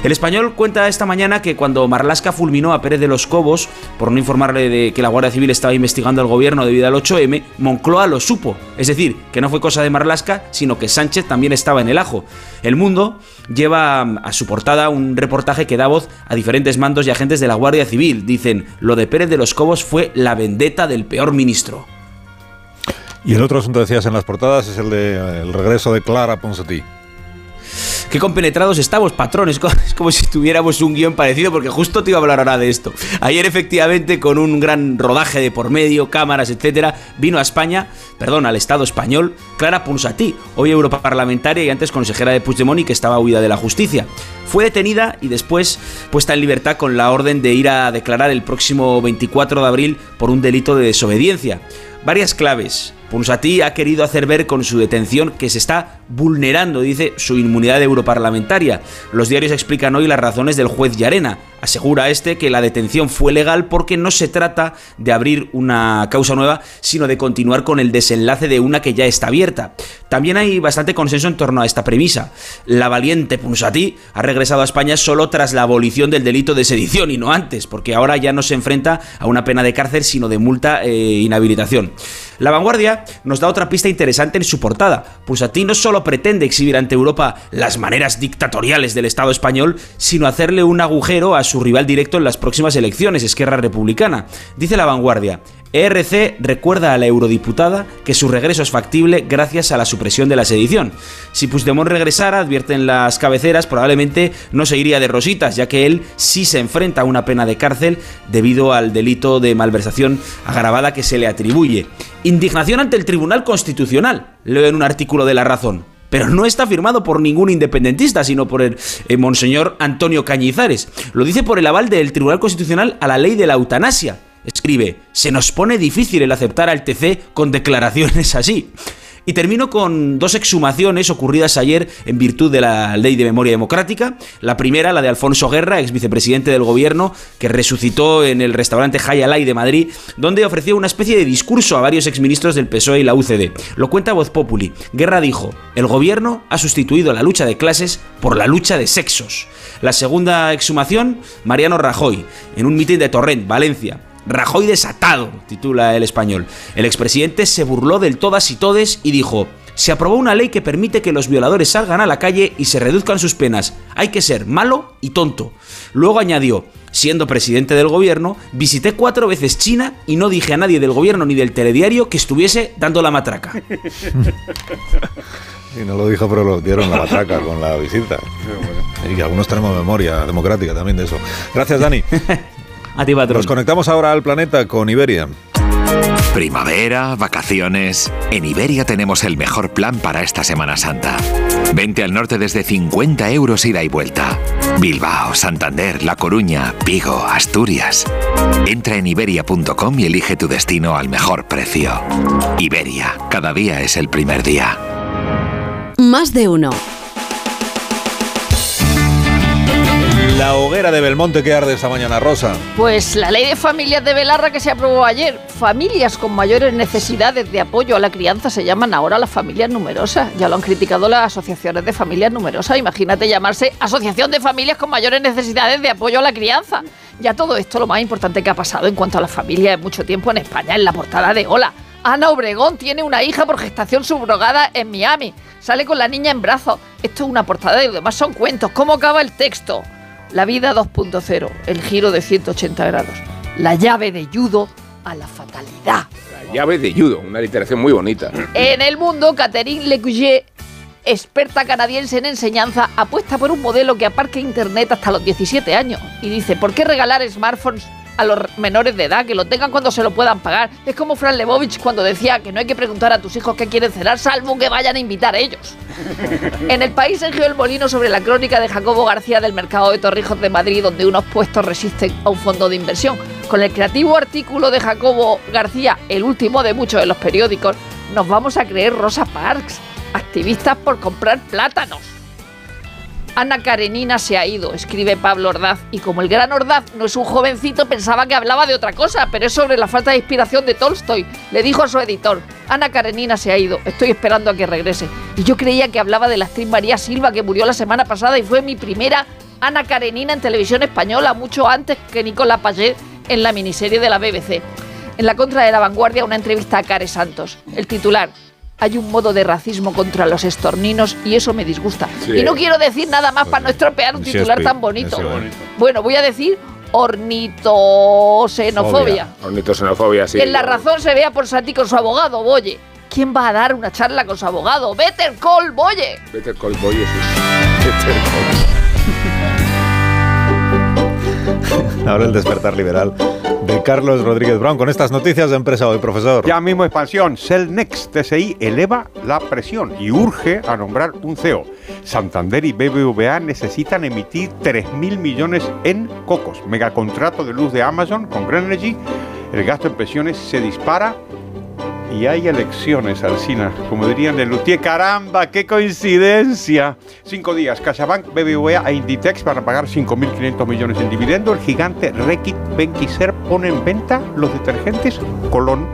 El español cuenta esta mañana que cuando Marlasca fulminó a Pérez de los Cobos por no informarle de que la Guardia Civil estaba investigando al gobierno debido al 8M, Moncloa lo supo. Es decir, que no fue cosa de Marlasca, sino que Sánchez también estaba en el ajo. El mundo lleva a su portada un reportaje que da voz a diferentes mandos y agentes de la Guardia Civil. Dicen, lo de Pérez de los Cobos fue la vendetta del peor ministro. Y el otro asunto decías en las portadas es el de regreso de Clara Ponsatí. Qué compenetrados estamos, patrones. [LAUGHS] Es como si tuviéramos un guion parecido, porque justo te iba a hablar ahora de esto. Ayer, efectivamente, con un gran rodaje de por medio, cámaras, etcétera, vino a España, perdón, al Estado español, Clara Ponsatí, hoy europarlamentaria y antes consejera de Puigdemont y que estaba huida de la justicia. Fue detenida y después puesta en libertad con la orden de ir a declarar el próximo 24 de abril por un delito de desobediencia. Varias claves. Ponsatí ha querido hacer ver con su detención que se está vulnerando, dice, su inmunidad europarlamentaria. Los diarios explican hoy las razones del juez Yarena. Asegura este que la detención fue legal porque no se trata de abrir una causa nueva, sino de continuar con el desenlace de una que ya está abierta. También hay bastante consenso en torno a esta premisa. La valiente Ponsatí ha regresado a España solo tras la abolición del delito de sedición y no antes, porque ahora ya no se enfrenta a una pena de cárcel, sino de multa e inhabilitación. La vanguardia nos da otra pista interesante en su portada. Ponsatí no solo pretende exhibir ante Europa las maneras dictatoriales del Estado español, sino hacerle un agujero a su rival directo en las próximas elecciones, Esquerra Republicana. Dice la vanguardia, ERC recuerda a la eurodiputada que su regreso es factible gracias a la supresión de la sedición. Si Puigdemont regresara, advierten las cabeceras, probablemente no se iría de rositas, ya que él sí se enfrenta a una pena de cárcel debido al delito de malversación agravada que se le atribuye. Indignación ante el Tribunal Constitucional, leo en un artículo de La Razón pero no está firmado por ningún independentista, sino por el eh, monseñor Antonio Cañizares. Lo dice por el aval del Tribunal Constitucional a la ley de la eutanasia. Escribe, se nos pone difícil el aceptar al TC con declaraciones así. Y termino con dos exhumaciones ocurridas ayer en virtud de la Ley de Memoria Democrática. La primera, la de Alfonso Guerra, ex vicepresidente del gobierno, que resucitó en el restaurante Hayalay de Madrid, donde ofreció una especie de discurso a varios exministros del PSOE y la UCD. Lo cuenta Voz Populi. Guerra dijo: El gobierno ha sustituido la lucha de clases por la lucha de sexos. La segunda exhumación, Mariano Rajoy, en un mitin de Torrent, Valencia. Rajoy desatado, titula el español. El expresidente se burló del todas y todes y dijo, se aprobó una ley que permite que los violadores salgan a la calle y se reduzcan sus penas. Hay que ser malo y tonto. Luego añadió, siendo presidente del gobierno, visité cuatro veces China y no dije a nadie del gobierno ni del telediario que estuviese dando la matraca. [LAUGHS] Y no lo dijo, pero lo dieron la matraca con la visita. Y algunos tenemos memoria democrática también de eso. Gracias, Dani. [LAUGHS] A ti, patrón. Nos conectamos ahora al planeta con Iberia. Primavera, vacaciones. En Iberia tenemos el mejor plan para esta Semana Santa. Vente al norte desde 50 euros ida y vuelta. Bilbao, Santander, La Coruña, Vigo, Asturias. Entra en iberia.com y elige tu destino al mejor precio. Iberia, cada día es el primer día. Más de uno. La hoguera de Belmonte que arde esta mañana, Rosa. Pues la ley de familias de Belarra que se aprobó ayer. Familias con mayores necesidades de apoyo a la crianza se llaman ahora las familias numerosas. Ya lo han criticado las asociaciones de familias numerosas. Imagínate llamarse Asociación de Familias con mayores necesidades de apoyo a la crianza. Ya todo esto lo más importante que ha pasado en cuanto a las familias en mucho tiempo en España en la portada de Hola. Ana Obregón tiene una hija por gestación subrogada en Miami. Sale con la niña en brazos. Esto es una portada y lo demás son cuentos. ¿Cómo acaba el texto? La vida 2.0, el giro de 180 grados. La llave de judo a la fatalidad. La llave de judo, una literación muy bonita. En el mundo, Catherine Lecuyer, experta canadiense en enseñanza, apuesta por un modelo que aparque Internet hasta los 17 años. Y dice, ¿por qué regalar smartphones a los menores de edad, que lo tengan cuando se lo puedan pagar. Es como Fran Lebovich cuando decía que no hay que preguntar a tus hijos qué quieren cenar, salvo que vayan a invitar a ellos. [LAUGHS] En el país Sergio El Molino sobre la crónica de Jacobo García del mercado de Torrijos de Madrid, donde unos puestos resisten a un fondo de inversión. Con el creativo artículo de Jacobo García, el último de muchos de los periódicos, nos vamos a creer Rosa Parks, activistas por comprar plátanos. Ana Karenina se ha ido, escribe Pablo Ordaz, y como el gran Ordaz no es un jovencito, pensaba que hablaba de otra cosa, pero es sobre la falta de inspiración de Tolstoy. Le dijo a su editor, Ana Karenina se ha ido, estoy esperando a que regrese. Y yo creía que hablaba de la actriz María Silva, que murió la semana pasada y fue mi primera Ana Karenina en televisión española, mucho antes que Nicolás Payet en la miniserie de la BBC. En la contra de la vanguardia, una entrevista a Care Santos. El titular, hay un modo de racismo contra los estorninos y eso me disgusta. Sí. Y no quiero decir nada más para no estropear un titular tan bonito. Bueno, voy a decir ornitoxenofobia. Ornitoxenofobia, sí. Que en la razón se vea por Santi con su abogado, Boye. ¿Quién va a dar una charla con su abogado? Better Call Boye. Better Call Boy, sí. [LAUGHS] Better Ahora el despertar liberal de Carlos Rodríguez Brown con estas noticias de empresa hoy, profesor. Ya mismo expansión. Cellnex TSI eleva la presión y urge a nombrar un CEO. Santander y BBVA necesitan emitir 3.000 millones en cocos. Megacontrato de luz de Amazon con Green Energy. El gasto en pensiones se dispara y hay elecciones, Alcina. Como dirían de Lutier, caramba, qué coincidencia. Cinco días, CaixaBank, BBVA e Inditex para pagar 5.500 millones en dividendo. El gigante Reckitt Benkiser pone en venta los detergentes Colón.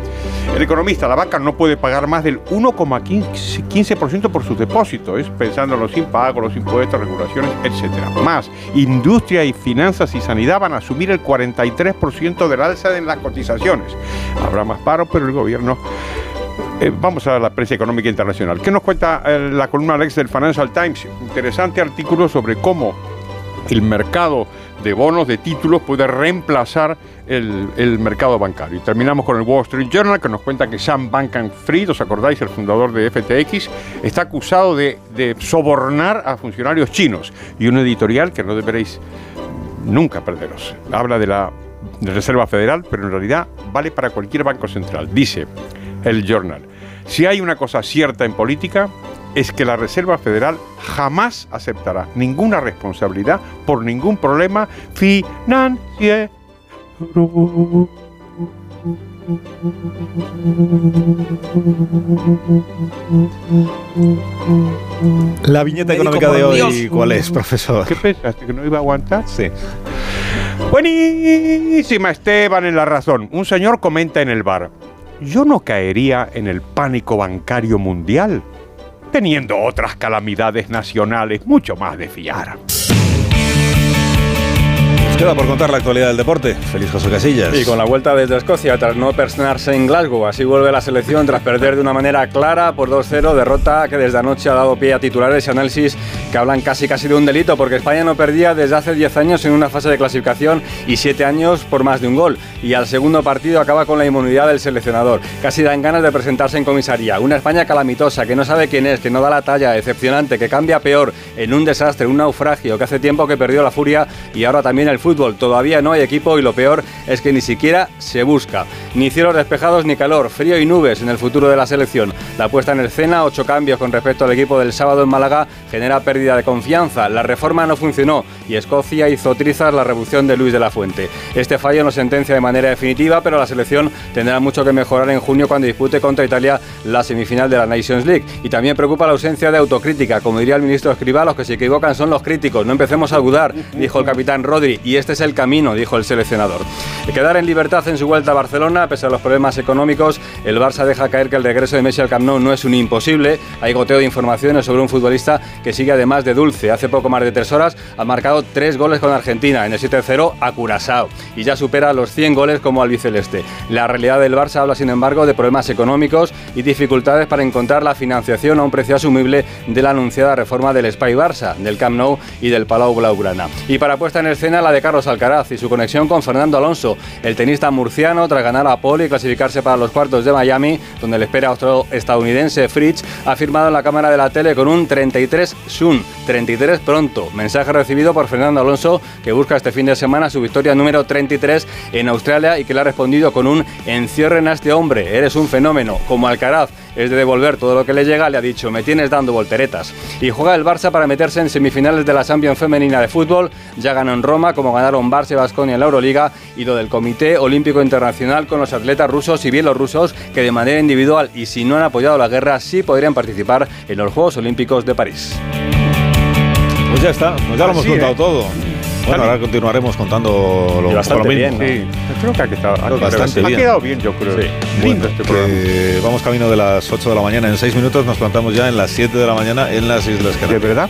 El economista, la banca no puede pagar más del 1,15% por sus depósitos, ¿eh? pensando en los impagos, los impuestos, regulaciones, etc. Más, industria y finanzas y sanidad van a asumir el 43% del alza en las cotizaciones. Habrá más paro, pero el gobierno eh, vamos a la prensa económica internacional. ¿Qué nos cuenta eh, la columna Alex del Financial Times? Interesante artículo sobre cómo el mercado de bonos, de títulos, puede reemplazar el, el mercado bancario. Y terminamos con el Wall Street Journal, que nos cuenta que Sam Bankman-Fried, ¿os acordáis? El fundador de FTX, está acusado de, de sobornar a funcionarios chinos. Y un editorial que no deberéis nunca perderos. Habla de la Reserva Federal, pero en realidad vale para cualquier banco central. Dice el journal, si hay una cosa cierta en política, es que la Reserva Federal jamás aceptará ninguna responsabilidad por ningún problema financiero. La viñeta económica de hoy, Dios. ¿cuál es, profesor? ¿Qué pensaste? ¿Que no iba a aguantar? Sí. Buenísima, Esteban, en la razón. Un señor comenta en el bar, yo no caería en el pánico bancario mundial, teniendo otras calamidades nacionales mucho más de fiar. Queda por contar la actualidad del deporte. Feliz José Casillas. Y con la vuelta desde Escocia tras no personarse en Glasgow. Así vuelve la selección tras perder de una manera clara por 2-0, derrota que desde anoche ha dado pie a titulares y análisis que hablan casi casi de un delito, porque España no perdía desde hace 10 años en una fase de clasificación y 7 años por más de un gol. Y al segundo partido acaba con la inmunidad del seleccionador. Casi dan ganas de presentarse en comisaría. Una España calamitosa, que no sabe quién es, que no da la talla, decepcionante, que cambia peor, en un desastre, un naufragio, que hace tiempo que perdió la furia y ahora también el fútbol. Todavía no hay equipo y lo peor es que ni siquiera se busca. Ni cielos despejados ni calor, frío y nubes en el futuro de la selección. La puesta en escena, ocho cambios con respecto al equipo del sábado en Málaga, genera pérdida de confianza. La reforma no funcionó y Escocia hizo trizas la revolución de Luis de la Fuente. Este fallo no sentencia de manera definitiva, pero la selección tendrá mucho que mejorar en junio cuando dispute contra Italia la semifinal de la Nations League. Y también preocupa la ausencia de autocrítica. Como diría el ministro Escribá, los que se equivocan son los críticos. No empecemos a dudar, dijo el capitán Rodri. Y este es el camino, dijo el seleccionador. Quedar en libertad en su vuelta a Barcelona, pese a los problemas económicos, el Barça deja caer que el regreso de Messi al Camp Nou no es un imposible. Hay goteo de informaciones sobre un futbolista que sigue además de dulce. Hace poco más de tres horas ha marcado tres goles con Argentina, en el 7-0 a Curazao. Y ya supera los 100 goles como albiceleste. La realidad del Barça habla, sin embargo, de problemas económicos y dificultades para encontrar la financiación a un precio asumible de la anunciada reforma del Spy Barça, del Camp Nou y del Palau Blaugrana. Y para puesta en escena, la de Carlos Alcaraz y su conexión con Fernando Alonso, el tenista murciano, tras ganar a Pole y clasificarse para los cuartos de Miami, donde le espera otro estadounidense, Fritz, ha firmado en la cámara de la tele con un 33 soon, 33 pronto. Mensaje recibido por Fernando Alonso, que busca este fin de semana su victoria número 33 en Australia y que le ha respondido con un encierren a este hombre, eres un fenómeno, como Alcaraz es de devolver todo lo que le llega, le ha dicho, me tienes dando volteretas. Y juega el Barça para meterse en semifinales de la Champions Femenina de Fútbol. Ya ganó en Roma, como ganaron Barça y Basconia en la Euroliga, y lo del Comité Olímpico Internacional con los atletas rusos y bielorrusos que de manera individual y si no han apoyado la guerra, sí podrían participar en los Juegos Olímpicos de París. Pues ya está, pues ya lo hemos contado ¿eh? todo. Bueno, ahora continuaremos contando lo, Y bastante lo mismo. bien, ¿no? Sí, creo que ha quedado, ha bastante ha bien. quedado bien, yo creo. Sí. Lindo este. Que vamos camino de las 8 de la mañana. En 6 minutos nos plantamos ya en las 7 de la mañana en las Islas ¿De Canarias. verdad?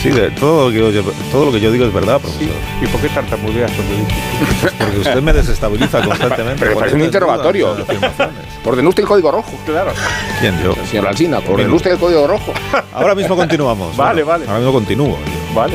Sí, de, todo, lo que yo, todo lo que yo digo es verdad, profesor. ¿Y por qué tartamudeas cuando dices? Porque usted me desestabiliza constantemente. Pero parece un interrogatorio. Ordene usted el código rojo. Claro. ¿Quién yo? Señor Alsina, ordene usted el código rojo. Ahora mismo continuamos. [LAUGHS] Vale, vale. Ahora mismo continúo. Vale.